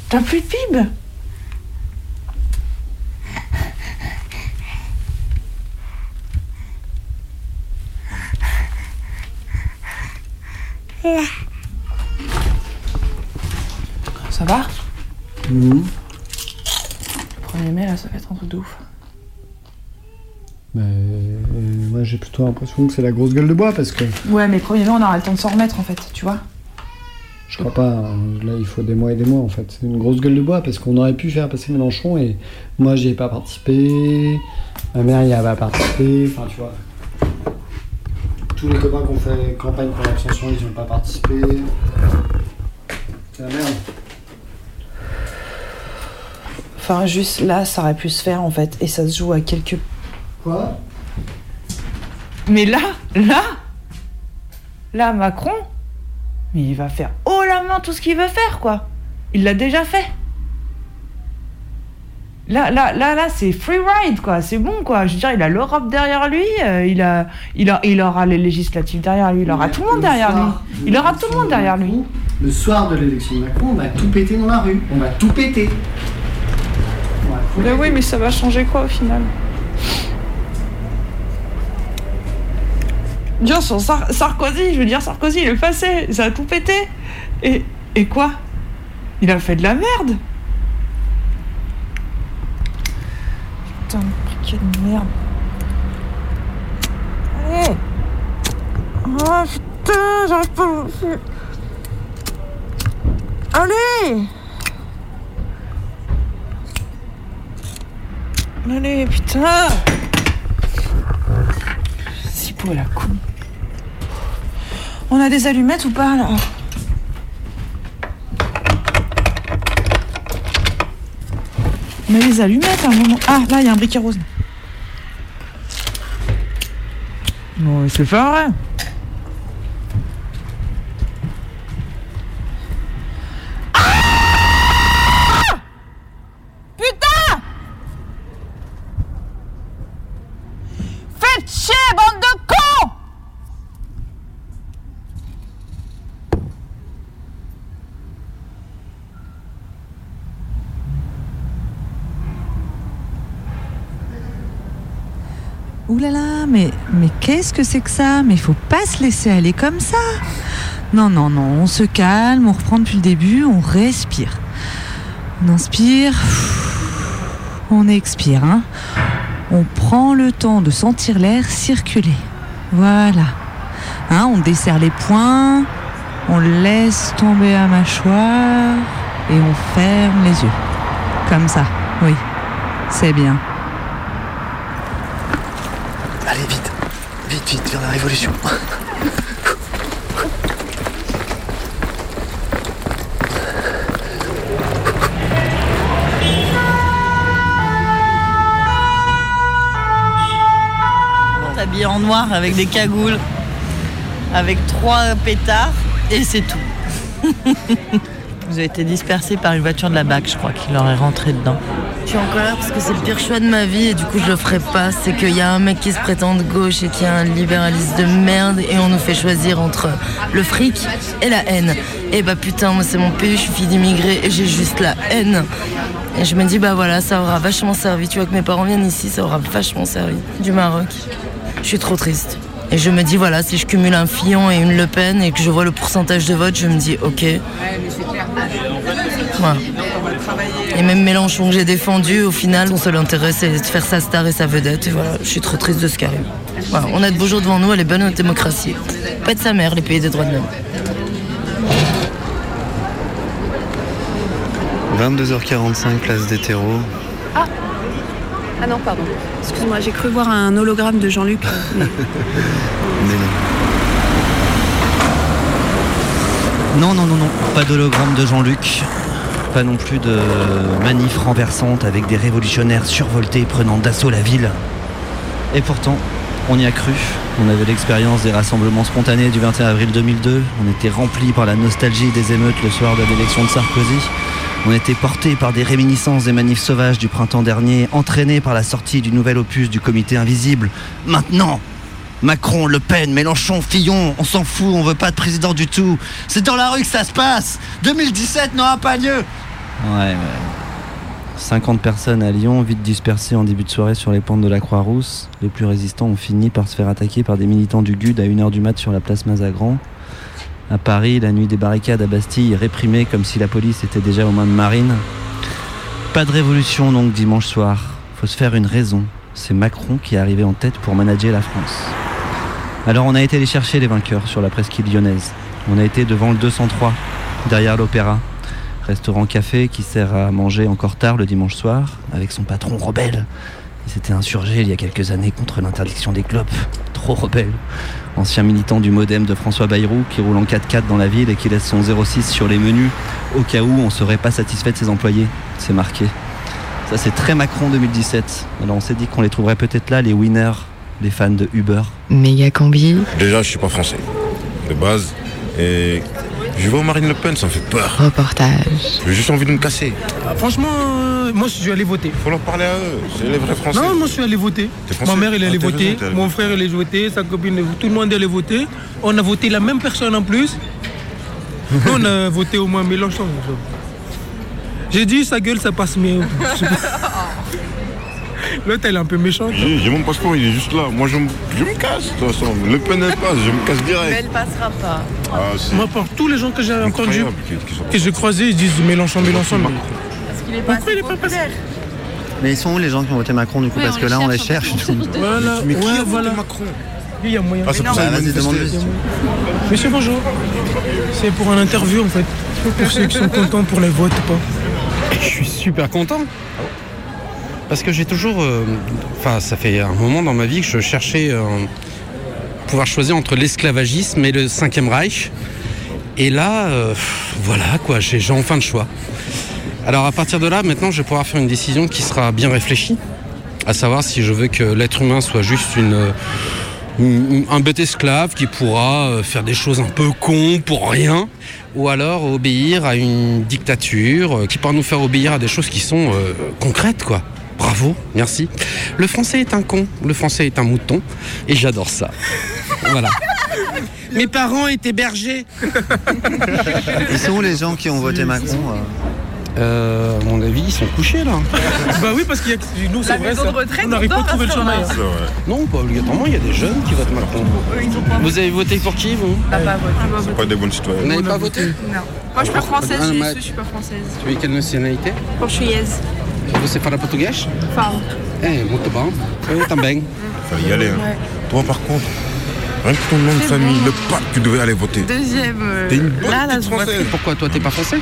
T'as plus de pib Ça va? Mhm. 1er mai, là, ça va être un truc de ouf. Mais euh, moi j'ai plutôt l'impression que c'est la grosse gueule de bois parce que Ouais, mais 1er mai, on aura le temps de s'en remettre, en fait, tu vois je crois pas. hein. Là il faut des mois et des mois en fait. C'est une grosse gueule de bois parce qu'on aurait pu faire passer Mélenchon et moi j'y ai pas participé. Ma mère y a pas participé. Enfin tu vois. Tous les copains qui ont fait campagne pour l'abstention ils y ont pas participé. C'est la merde. Enfin, juste là, ça aurait pu se faire, en fait, et ça se joue à quelques... Quoi? Mais là, là Là, Macron, mais il va faire haut la main tout ce qu'il veut faire, quoi. Il l'a déjà fait. Là, là, là, là, c'est free ride, quoi. C'est bon, quoi. Je veux dire, il a l'Europe derrière lui, euh, il, a, il, a, il aura les législatives derrière lui, il aura tout le monde derrière lui. Il aura tout le monde derrière lui. Le soir de l'élection de Macron, on va tout péter dans la rue. On va tout péter. Mais oui, mais ça va changer quoi au final Bien Sar- Sarkozy, je veux dire, Sarkozy, il est passé, ça a tout pété. Et, et quoi? Il a fait de la merde Putain, de merde. Allez Oh putain, j'arrive pas. Allez Allez, putain Si pour la con. On a des allumettes ou pas là On a des allumettes à un moment. Ah, là, il y a un briquet rose. Non, c'est pas vrai. Ah Putain Faites chier, bande de cons Ouh là là, mais, qu'est-ce que c'est que ça? Mais il faut pas se laisser aller comme ça. Non, non, non, on se calme, on reprend depuis le début, on respire. On inspire, on expire. Hein. On prend le temps de sentir l'air circuler. Voilà. Hein, on desserre les poings, on laisse tomber la mâchoire et on ferme les yeux. Comme ça, oui. C'est bien. Allez, vite. Vite, vers la révolution. habillé en noir avec des cagoules, avec trois pétards, et c'est tout. Vous avez été dispersé par une voiture de la BAC, je crois, qui leur est rentré dedans. Je suis en colère parce que c'est le pire choix de ma vie et du coup je le ferai pas. C'est qu'il y a un mec qui se prétend de gauche et qui est un libéraliste de merde et on nous fait choisir entre le fric et la haine. Et bah putain, moi c'est mon pays, je suis fille d'immigré et j'ai juste la haine. Et je me dis bah voilà, ça aura vachement servi. Tu vois que mes parents viennent ici, ça aura vachement servi. Du Maroc. Je suis trop triste. Et je me dis voilà, si je cumule un Fillon et une Le Pen et que je vois le pourcentage de vote, je me dis ok. Et même Mélenchon que j'ai défendu, au final, son seul intérêt c'est de faire sa star et sa vedette. Et voilà, je suis trop triste de ce arrive. Voilà, on a de beaux jours devant nous, elle est bonne notre démocratie. Pète sa mère, les pays des droits de l'homme. 22h45, place des terreaux. Ah Ah non, pardon. Excuse-moi, j'ai cru voir un hologramme de Jean-Luc. mais- Non, non, non, non, pas d'hologramme de Jean-Luc. Pas non plus de manif renversante avec des révolutionnaires survoltés prenant d'assaut la ville. Et pourtant, on y a cru. On avait l'expérience des rassemblements spontanés du 21 avril 2002. On était remplis par la nostalgie des émeutes le soir de l'élection de Sarkozy. On était portés par des réminiscences des manifs sauvages du printemps dernier, entraînés par la sortie du nouvel opus du comité invisible. Maintenant, Macron, Le Pen, Mélenchon, Fillon, on s'en fout, on veut pas de président du tout. C'est dans la rue que ça se passe. 2017 n'aura pas lieu. Ouais, ouais. 50 personnes à Lyon, vite dispersées en début de soirée sur les pentes de la Croix-Rousse. Les plus résistants ont fini par se faire attaquer par des militants du GUD à 1h du mat sur la place Mazagran. À Paris, la nuit des barricades à Bastille réprimée comme si la police était déjà aux mains de Marine. Pas de révolution donc dimanche soir. Faut se faire une raison. C'est Macron qui est arrivé en tête pour manager la France. Alors on a été les chercher les vainqueurs sur la presqu'île lyonnaise. On a été devant le 203, derrière l'opéra. Restaurant café qui sert à manger encore tard le dimanche soir avec son patron rebelle. Il s'était insurgé il y a quelques années contre l'interdiction des clopes. Trop rebelle. Ancien militant du modem de François Bayrou qui roule en 4x4 dans la ville et qui laisse son 06 sur les menus au cas où on serait pas satisfait de ses employés. C'est marqué. Ça c'est très Macron 2017. Alors on s'est dit qu'on les trouverait peut-être là les winners, les fans de Uber. Méga combi. Déjà, je suis pas français, de base. Et je vois Marine Le Pen, ça me fait peur. Reportage. J'ai juste envie de me casser. Ah, franchement, euh, moi je suis allé voter. Faut leur parler à eux, c'est les vrais Français. Non, moi je suis allé voter. Ma mère elle est allée voter, raison, mon frère il est voté, sa copine, tout le monde est allé voter. On a voté la même personne en plus. Nous, on a voté au moins Mélenchon. J'ai dit sa gueule ça passe mieux. L'autre elle est un peu méchante. J'ai mon passeport, il est juste là. Moi, je me, je me casse, de toute façon. Le Pen, elle passe, je me casse direct. passera pas. Ah, Moi par tous les gens que j'ai entendus, que j'ai croisés, ils disent Mélenchon, Mélenchon. mais- Parce qu'il est pas Pourquoi il est pas passé Mais ils sont où les gens qui ont voté Macron du coup? Oui, Parce que là on les cherche. Voilà, Mais qui ouais, a voté voilà. Macron? Il y a moyen. Ah, c'est pour ça Bah, vas-y. Monsieur, bonjour. C'est pour un interview en fait. Pour ceux qui sont contents pour les votes ou pas. Je suis super content. Parce que j'ai toujours. euh, Enfin, ça fait un moment dans ma vie que je cherchais euh, pouvoir choisir entre l'esclavagisme et le Cinquième Reich. Et là, euh, voilà quoi, j'ai enfin le choix. Alors à partir de là, maintenant, je vais pouvoir faire une décision qui sera bien réfléchie. À savoir si je veux que l'être humain soit juste une. un bête esclave qui pourra faire des choses un peu cons pour rien, ou alors obéir à une dictature qui pourra nous faire obéir à des choses qui sont concrètes, quoi. Bravo, merci. Le français est un con, le français est un mouton, et j'adore ça. Voilà. Mes parents étaient bergers. Ils sont où les gens qui ont voté Macron euh Euh, à mon avis, ils sont couchés là. Bah oui, parce qu'il y a nous, c'est La vrai ça. de retraite, On n'arrive pas à trouver le chemin. Non, pas obligatoirement, il y a des jeunes qui votent Macron. Vous avez voté pour qui, vous pas voté. C'est pas des bonnes citoyens. Vous n'avez pas voté Non. Moi, je suis pas française, Ah, je ma- suis- je suis pas française. Tu es quelle nationalité? Portugaise. Você fala português Falo. Eh, muito bom. Eu também. Fallait y aller. hein. Ouais. Toi, par contre, rien que ton nom de C'est famille, bon. le pape, tu devais aller voter. Deuxième. euh, T'es une bonne là, là, petite je vois. française. Pourquoi toi, t'es pas français?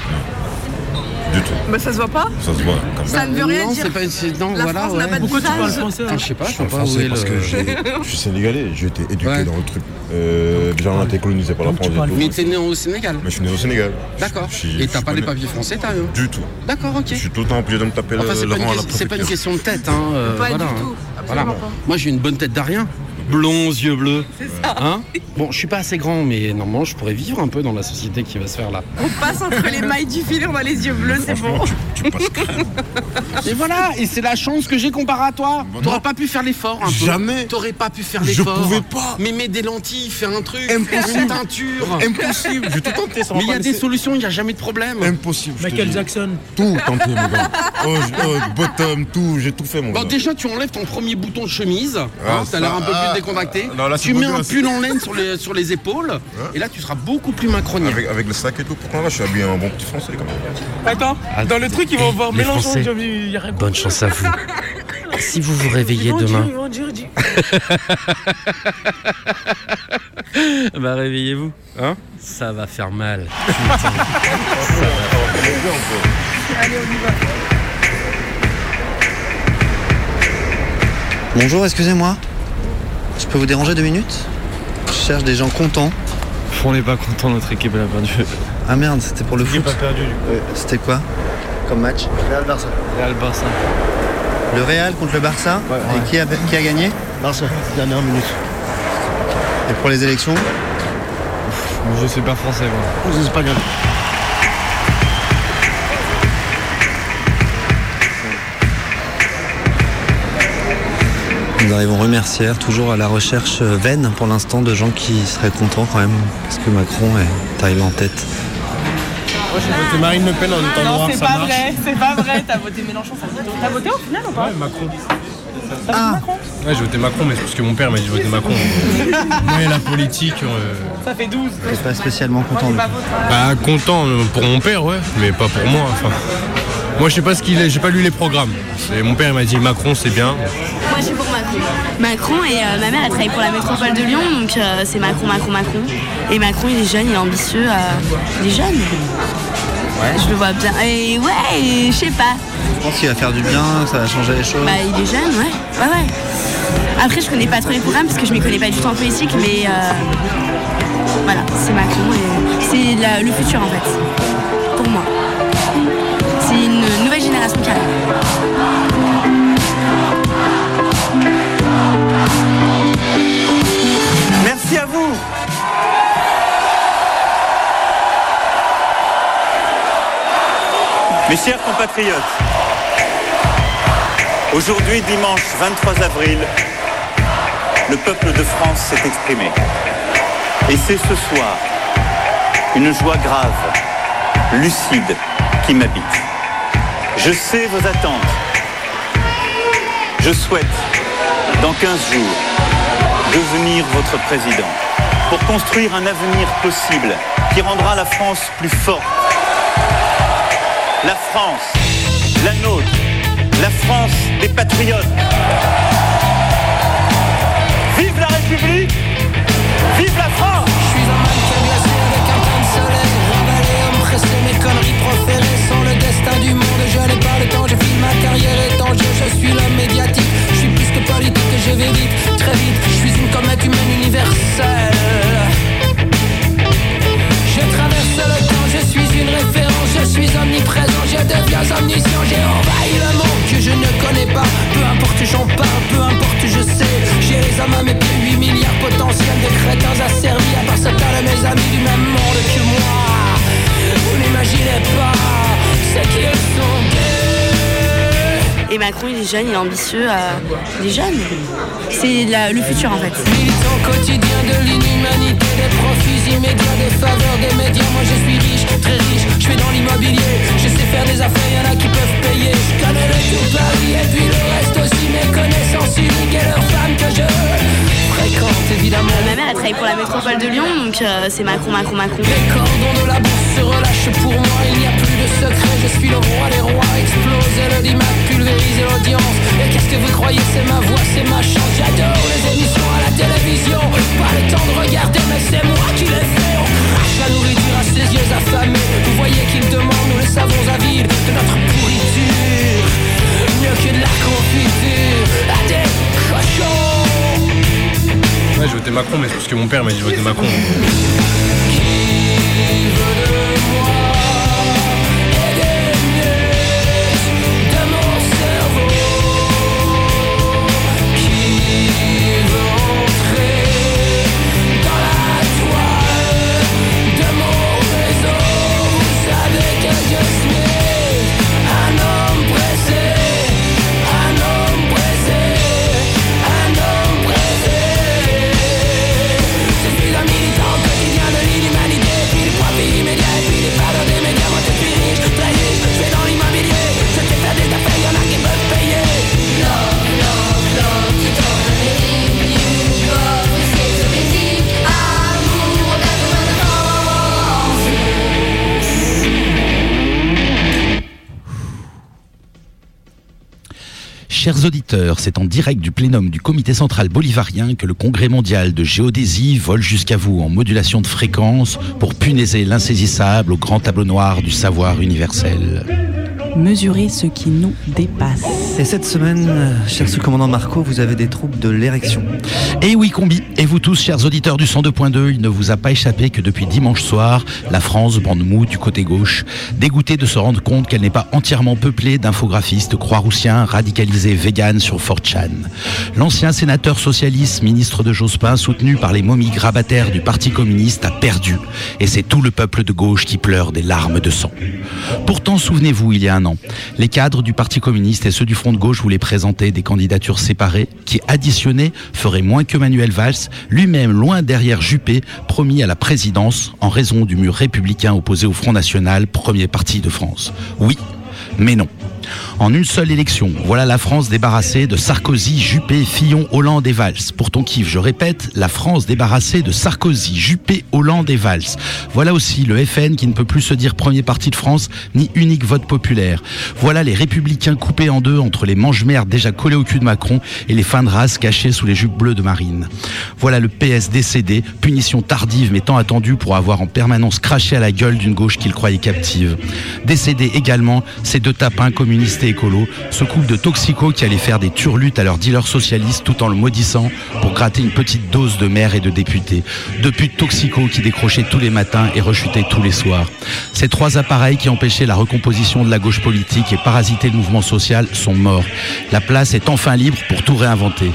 Du tout. Bah, ça se voit pas Ça se voit quand même. Ça ne veut rien non, dire. c'est pas c'est- non, La voilà, France n'a pas de Pourquoi tu visage. parles français Ah, je sais pas, je Je sais pas où français est parce le. que je suis sénégalais, j'ai été éduqué Ouais. dans le truc. Euh, déjà, on a été colonisé par la France. Mais t'es né au Sénégal. Mais je suis né au Sénégal. D'accord. Et t'as pas les papiers français, t'as rien Du tout. D'accord, ok. Je suis tout le temps obligé de me taper Enfin, le, c'est le pas, une rang à la question- c'est pas une question de tête, hein. euh, Pas du voilà, tout, hein. Moi, j'ai une bonne tête d'arien. Blonds, yeux bleus. C'est ça. Hein bon, je suis pas assez grand, mais normalement, je pourrais vivre un peu dans la société qui va se faire là. On passe entre les mailles du fil, on a les yeux bleus, c'est bon. Et voilà, et c'est la chance que j'ai comparé à toi. T'aurais pas pu faire l'effort un peu. Jamais. T'aurais pas pu faire Je l'effort. pouvais pas. Mais mets des lentilles, fais un truc, Impossible. une teinture. Impossible, j'ai tout tenté, ça va Mais il y a des solutions, il n'y a jamais de problème. Impossible. je Michael. Jackson. Tout tenté, mon gars. Oh, je- oh, bottom, tout, j'ai tout fait, mon Bon, gars. déjà, tu enlèves ton premier bouton de chemise. hein, Ah, T'as l'air un peu ah, plus décontracté. non, là, c'est tu mets un pull en laine sur les, sur les épaules. Et là, tu seras beaucoup plus macronien. Avec, avec le sac et tout, pourtant là, je suis habillé en bon petit français quand même. Attends, Ah, dans le truc, ils vont voir les Mélenchon. Bonne chance à vous. Si vous vous réveillez demain. bah réveillez-vous. Hein Ça va faire mal. Allez, on y va. Bonjour, excusez-moi. Je peux vous déranger deux minutes? Je cherche des gens contents. On n'est pas content, notre équipe elle a perdu. Ah merde, c'était pour le foot. pas perdu du coup. C'était quoi? Comme match? Real Barça. Real Barça. Le Real contre le Barça? Ouais, Et ouais. qui a, qui a gagné? Barça, dernière minute. Et pour les élections? Je suis pas français moi. Aux Espagnols. Nous arrivons rue Mercière, toujours à la recherche euh, vaine pour l'instant de gens qui seraient contents quand même, parce que Macron est arrivé en tête. Moi j'ai voté Marine Le Pen en étant Non, noir, c'est ça pas marche. vrai, c'est pas vrai. T'as voté Mélenchon, ça se T'as voté au final ou pas Ouais, Macron. Ah. Ouais, j'ai voté Macron, mais c'est parce que mon père m'a dit de voter Macron. Moi et la politique. euh, Ça fait 12. T'es pas spécialement content de Bah, content euh, pour mon père, ouais, mais pas pour moi. Enfin, moi, je sais pas ce qu'il est, j'ai pas lu les programmes. Mon père il m'a dit Macron, c'est bien. Moi, je suis pour Macron. Macron et euh, ma mère, elle travaille pour la métropole de Lyon, donc euh, c'est Macron, Macron, Macron. Et Macron, il est jeune, il est ambitieux, euh, il est jeune. Je le vois bien. Et ouais, et je sais pas. Je pense qu'il va faire du bien, que ça va changer les choses. Bah, il est jeune, ouais. Ouais, ouais. Après, je connais pas trop les programmes parce que je m'y connais pas du tout en politique, mais euh, voilà, c'est Macron et c'est la- le futur en fait, Merci à vous. Mes chers compatriotes, aujourd'hui dimanche 23 avril, le peuple de France s'est exprimé. Et c'est ce soir une joie grave, lucide, qui m'habite. Je sais vos attentes. Je souhaite, dans 15 jours, devenir votre président pour construire un avenir possible qui rendra la France plus forte. La France, la nôtre, la France des patriotes. Vive la République Vive la France Pressé, mes conneries proférées Sans le destin du monde, je n'ai pas le temps Je file ma carrière est en jeu, je suis l'homme médiatique Je suis plus que politique et je vais vite, très vite. Je suis une comète humaine universelle. Je traverse le temps, je suis une référence Je suis omniprésent, je deviens omniscient. J'ai envahi le monde que je ne connais pas. Peu importe j'en parle, peu importe je sais. J'ai les hommes à mes pieds, 8 milliards potentiels de crétins asservis À part certains de mes amis du même monde que moi Vous n'imaginez pas ce qu'ils sont gays. Et Macron, il est jeune, il est ambitieux, euh, il est jeune. C'est le futur en fait. Militant quotidien de l'inhumanité Des profits immédiats, des faveurs des médias. Moi je suis riche, très riche, je suis dans l'immobilier. Je sais faire des affaires, y'en a qui peuvent payer. Je connais le tout Paris et puis le reste aussi. Mes connaissances uniques et leurs femmes que je fréquente évidemment. Ma mère, elle travaille pour la métropole de Lyon, donc euh, c'est Macron, Macron, Macron. Les cordons de la bourse se relâchent pour moi. Il n'y a plus de secret, je suis le roi des rois Exploser le dimat, pulvériser l'audience. Et qu'est-ce que vous croyez, c'est ma voix, c'est ma chance. J'adore les émissions à la télévision. Pas Macron, mais c'est parce que mon père m'a dit voter Macron. Chers auditeurs, c'est en direct du plénum du Comité central bolivarien que le Congrès mondial de géodésie vole jusqu'à vous en modulation de fréquence pour punaiser l'insaisissable au grand tableau noir du savoir universel. Mesurer ce qui nous dépasse. Et cette semaine, cher sous-commandant Marco, vous avez des troubles de l'érection. Et oui, combi, et vous tous, chers auditeurs du 102.2, il ne vous a pas échappé que depuis dimanche soir, la France bande mou du côté gauche, dégoûtée de se rendre compte qu'elle n'est pas entièrement peuplée d'infographistes croix-roussiens radicalisés véganes sur 4chan. L'ancien sénateur socialiste, ministre de Jospin, soutenu par les momies grabataires du Parti communiste, a perdu. Et c'est tout le peuple de gauche qui pleure des larmes de sang. Pourtant, souvenez-vous, il y a un an. Les cadres du Parti communiste et ceux du Front de gauche voulaient présenter des candidatures séparées qui, additionnées, feraient moins que Manuel Valls, lui-même loin derrière Juppé, promis à la présidence en raison du mur républicain opposé au Front National, premier parti de France. Oui, mais non. En une seule élection, voilà la France débarrassée de Sarkozy, Juppé, Fillon, Hollande et Valls. Pour ton kiff, je répète, la France débarrassée de Sarkozy, Juppé, Hollande et Valls. Voilà aussi le FN qui ne peut plus se dire premier parti de France ni unique vote populaire. Voilà les républicains coupés en deux entre les mange-merdes déjà collés au cul de Macron et les fins de race cachés sous les jupes bleues de Marine. Voilà le PS décédé, punition tardive mais tant attendue pour avoir en permanence craché à la gueule d'une gauche qu'il croyait captive. Décédé également ces deux tapins communistes et écolos, ce couple de toxicos qui allaient faire des turlutes à leurs dealers socialistes tout en le maudissant pour gratter une petite dose de maire et de députés. Deux putes toxicos qui décrochaient tous les matins et rechutaient tous les soirs. Ces trois appareils qui empêchaient la recomposition de la gauche politique et parasitaient le mouvement social sont morts. La place est enfin libre pour tout réinventer.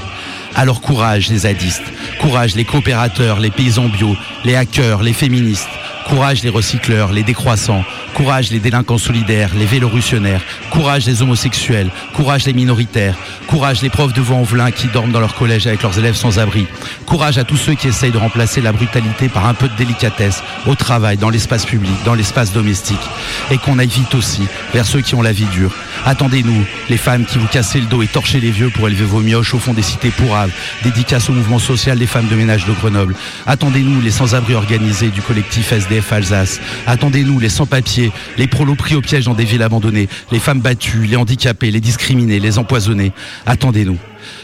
Alors courage les zadistes, courage les coopérateurs, les paysans bio, les hackers, les féministes, courage les recycleurs, les décroissants, courage les délinquants solidaires, les vélorussionnaires, courage les homosexuels, courage les minoritaires, courage les profs de voix en velin qui dorment dans leur collège avec leurs élèves sans abri, courage à tous ceux qui essayent de remplacer la brutalité par un peu de délicatesse au travail, dans l'espace public, dans l'espace domestique, et qu'on aille vite aussi vers ceux qui ont la vie dure. Attendez-nous, les femmes qui vous cassez le dos et torchez les vieux pour élever vos mioches au fond des cités pourraves, dédicace au mouvement social des femmes de ménage de Grenoble. Attendez-nous, les sans-abri organisés du collectif SDF Attendez-nous, les sans-papiers, les prolos pris au piège dans des villes abandonnées, les femmes battues, les handicapés, les discriminés, les empoisonnés. Attendez-nous.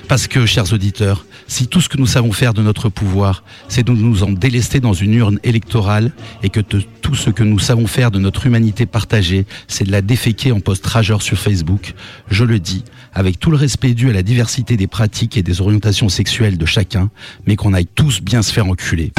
Parce que, chers auditeurs, si tout ce que nous savons faire de notre pouvoir, c'est de nous en délester dans une urne électorale, et que tout ce que nous savons faire de notre humanité partagée, c'est de la déféquer en post rageur sur Facebook, je le dis, avec tout le respect dû à la diversité des pratiques et des orientations sexuelles de chacun, mais qu'on aille tous bien se faire enculer.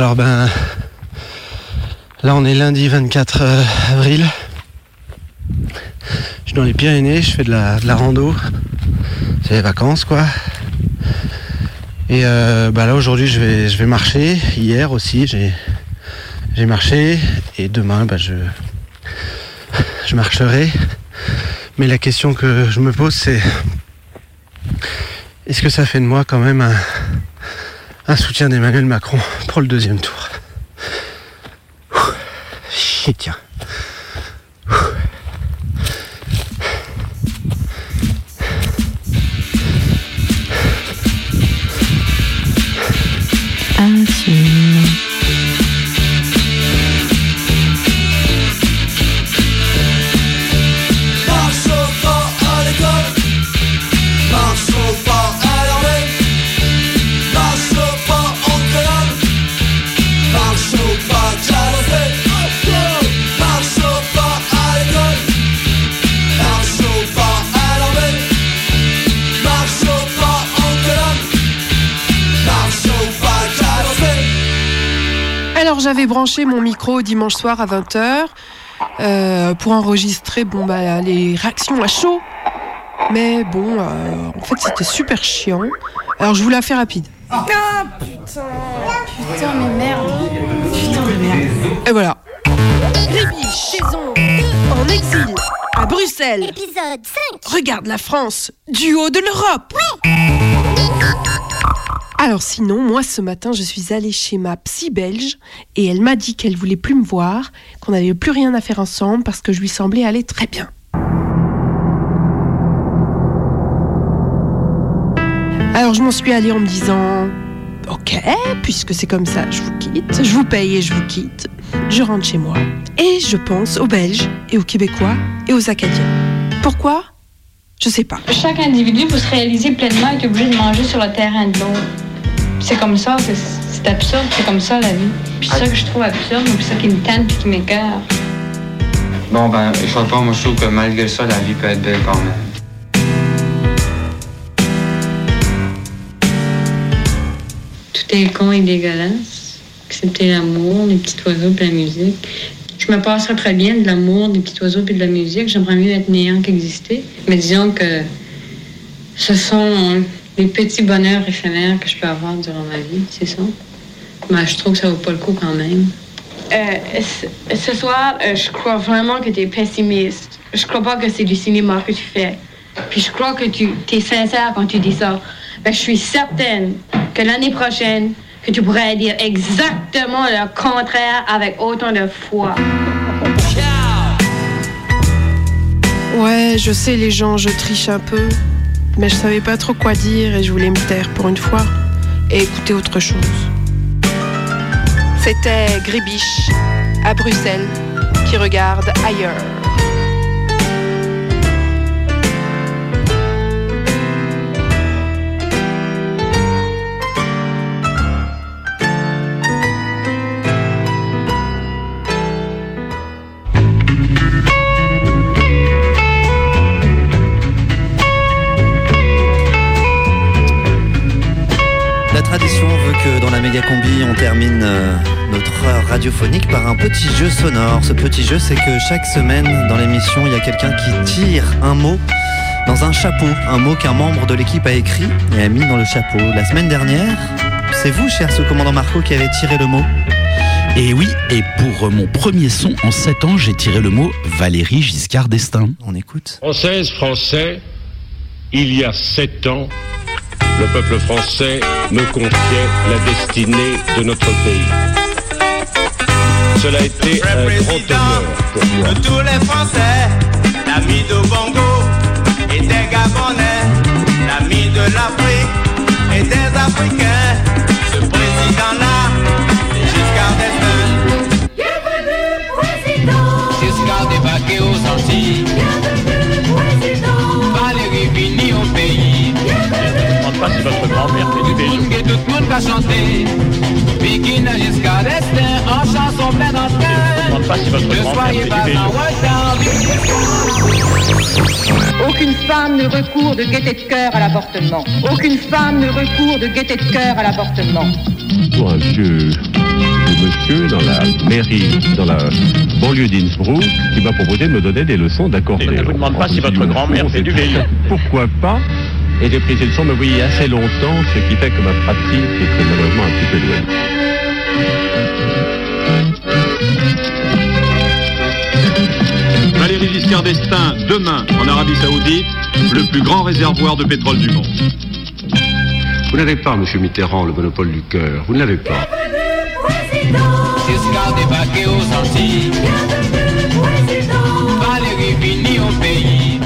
Alors ben, là on est lundi 24 euh, avril. Je suis dans les Pyrénées, je fais de la, de la rando. C'est les vacances quoi. Et euh, bah là aujourd'hui je vais, je vais marcher. Hier aussi j'ai, marché. Et demain bah, je, je marcherai. Mais la question que je me pose c'est est-ce que ça fait de moi quand même un, un soutien d'Emmanuel Macron pour le deuxième tour Ouh, tiens. Alors j'avais branché mon micro dimanche soir à 20h pour enregistrer bon, bah, les réactions à chaud. Mais bon, euh, en fait c'était super chiant. Alors je vous la fais rapide. Ah putain Putain mais merde Putain mais merde Et voilà. Rémi Chaison, en exil, à Bruxelles. Épisode 5 Regarde la France, du haut de l'Europe. Alors sinon, moi ce matin, je suis allée chez ma psy belge et elle m'a dit qu'elle voulait plus me voir, qu'on n'avait plus rien à faire ensemble parce que je lui semblais aller très bien. Alors je m'en suis allée en me disant Ok, puisque c'est comme ça, je vous quitte, je vous paye et je vous quitte. Je rentre chez moi et je pense aux Belges et aux Québécois et aux Acadiens. Pourquoi? Je sais pas. Chaque individu, pour se réaliser pleinement, est obligé de manger sur le terrain de l'autre. C'est comme ça, c'est C'est absurde, c'est comme ça la vie. Puis c'est ça que je trouve absurde, puis ça qui me tente puis qui m'écœure. Bon, ben, je sais pas, moi je trouve que malgré ça, la vie peut être belle quand même. Tout est con et dégueulasse. Excepté l'amour, les petits oiseaux et la musique. Je me passerais très bien de l'amour, des petits oiseaux et de la musique. J'aimerais mieux être néant qu'exister. Mais disons que ce sont les petits bonheurs éphémères que je peux avoir durant ma vie, c'est ça? Mais je trouve que ça vaut pas le coup quand même. Euh, ce- soir, euh, je crois vraiment que tu es pessimiste. Je crois pas que c'est du cinéma que tu fais. Puis je crois que tu es sincère quand tu dis ça. Ben, je suis certaine que l'année prochaine, que tu pourrais dire exactement le contraire avec autant de foi. Ouais, je sais les gens, je triche un peu. Mais je savais pas trop quoi dire et je voulais me taire pour une fois et écouter autre chose. C'était Gribiche, à Bruxelles, qui regarde ailleurs. Que dans la méga combi, on termine euh, notre heure radiophonique par un petit jeu sonore. Ce petit jeu, c'est que chaque semaine dans l'émission, il y a quelqu'un qui tire un mot dans un chapeau, un mot qu'un membre de l'équipe a écrit et a mis dans le chapeau. La semaine dernière, c'est vous, cher sous-commandant Marco, qui avez tiré le mot. Et oui, et pour euh, mon premier son en 7 ans, j'ai tiré le mot Valérie Giscard d'Estaing. On écoute. Française, Français, il y a sept ans, le peuple français me confiait la destinée de notre pays. Cela a été un grand honneur pour moi. de tous les Français, l'ami de Bongo et des Gabonais, l'ami de l'Afrique et des Africains. Ce président-là, c'est Giscard d'Estaing. Giscard débarqué aux Antilles. Valérie vini au pas si votre grand-mère fait du Tout le monde que tout le monde va chanter. Bikina Giscard d'Estaing en chanson pleine en Je ne demande pas si votre grand-mère fait du. Aucune femme ne recourt de gaieté de cœur à l'avortement. Aucune femme ne recourt de gaieté de cœur à l'avortement. Pour un vieux monsieur dans la mairie, dans la banlieue d'Innsbruck, qui m'a proposé de me donner des leçons d'accordéon. Je ne vous demande pas si votre grand-mère fait du vélo. Pourquoi pas Et j'ai pris ces leçons, mais oui, assez longtemps, ce qui fait que ma pratique est très malheureusement un petit peu éloignée. Valérie Giscard d'Estaing, demain, en Arabie Saoudite, le plus grand réservoir de pétrole du monde. Vous n'avez pas, monsieur Mitterrand, le monopole du cœur. Vous ne l'avez pas. Giscard débarqué aux Antilles. Valérie.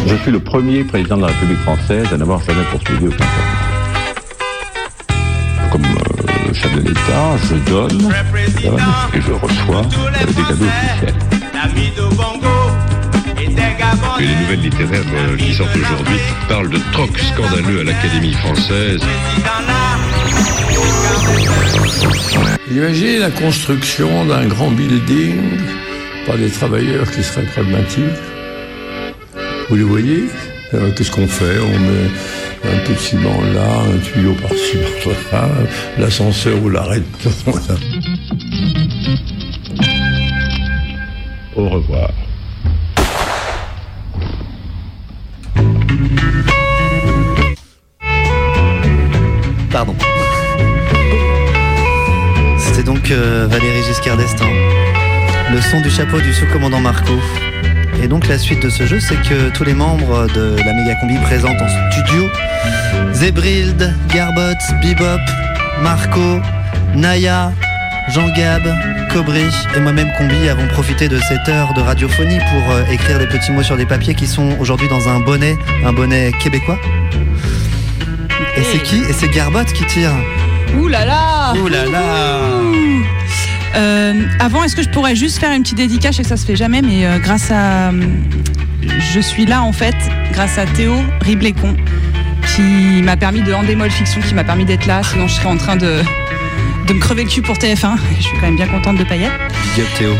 Je suis le premier président de la République française à n'avoir jamais poursuivi aucun candidat. Comme euh, chef de l'État, je donne je donne et je reçois euh, des cadeaux officiels. Et les nouvelles littéraires euh, qui sortent aujourd'hui parlent de troc scandaleux à l'Académie française. Imaginez la construction d'un grand building par des travailleurs qui seraient pragmatiques. Vous les voyez Euh, Qu'est-ce qu'on fait On met un peu de ciment là, un tuyau par-ci, par-là, l'ascenseur ou l'arrête. Au revoir. Pardon. C'était donc euh, Valérie Giscard d'Estaing. Le son du chapeau du sous-commandant Marco. Et donc la suite de ce jeu, c'est que tous les membres de la méga combi présentent en studio Zébrild, Garbot, Bebop, Marco, Naya, Jean-Gab, Cobry et moi-même combi avons profité de cette heure de radiophonie pour euh, écrire des petits mots sur des papiers qui sont aujourd'hui dans un bonnet, un bonnet québécois. Et c'est qui? Et c'est Garbot qui tire. Ouh là là Ouh là là Euh, avant, est-ce que je pourrais juste faire une petite dédicace Je sais que ça se fait jamais, mais euh, grâce à. euh, je suis là en fait, grâce à Théo Riblécon, qui m'a permis de Endemol Fiction, qui m'a permis d'être là, sinon je serais en train de de me crever le cul pour TF1. Je suis quand même bien contente de Payet. Big up Théo.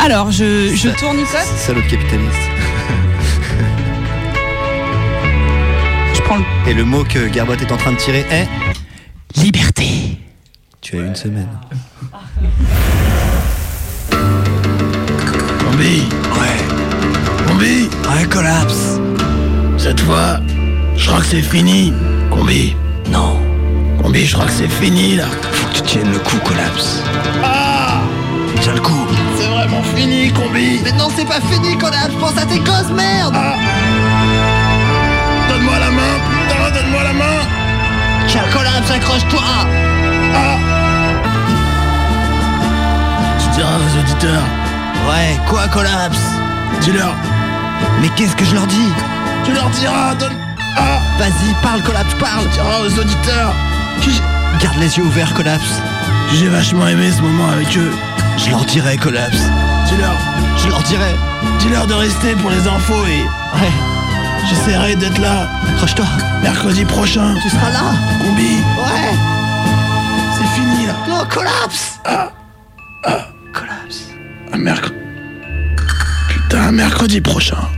Alors, je, je Ça- tournicote. Salaud de capitaliste. Je prends le... Et le mot que Garbot est en train de tirer est Liberté. Une semaine. Combi Ouais. Combi Ouais, collapse. Cette fois, je crois que c'est fini. Combi Non. Combi, je crois que c'est fini là. Faut que tu tiennes le coup, collapse. Ah Tiens le coup. C'est vraiment fini, Combi. Mais non, c'est pas fini, collapse. Pense à tes gosses, merde. Donne-moi la main, putain, donne-moi la main. Tiens, collapse, accroche-toi. Tu diras aux auditeurs. Ouais, quoi, collapse Dis-leur. Mais qu'est-ce que je leur dis Tu leur diras, donne. Ah Vas-y, parle, collapse, parle. Tu diras aux auditeurs. Garde les yeux ouverts, collapse. J'ai vachement aimé ce moment avec eux. Je leur dirai, collapse. Dis-leur. Je leur dirai. Dis-leur de rester pour les infos et. Ouais. J'essaierai d'être là. Accroche-toi. Mercredi prochain. Tu seras là. Combi. Ouais. C'est fini là. Non, collapse. Ah. Putain, mercredi prochain.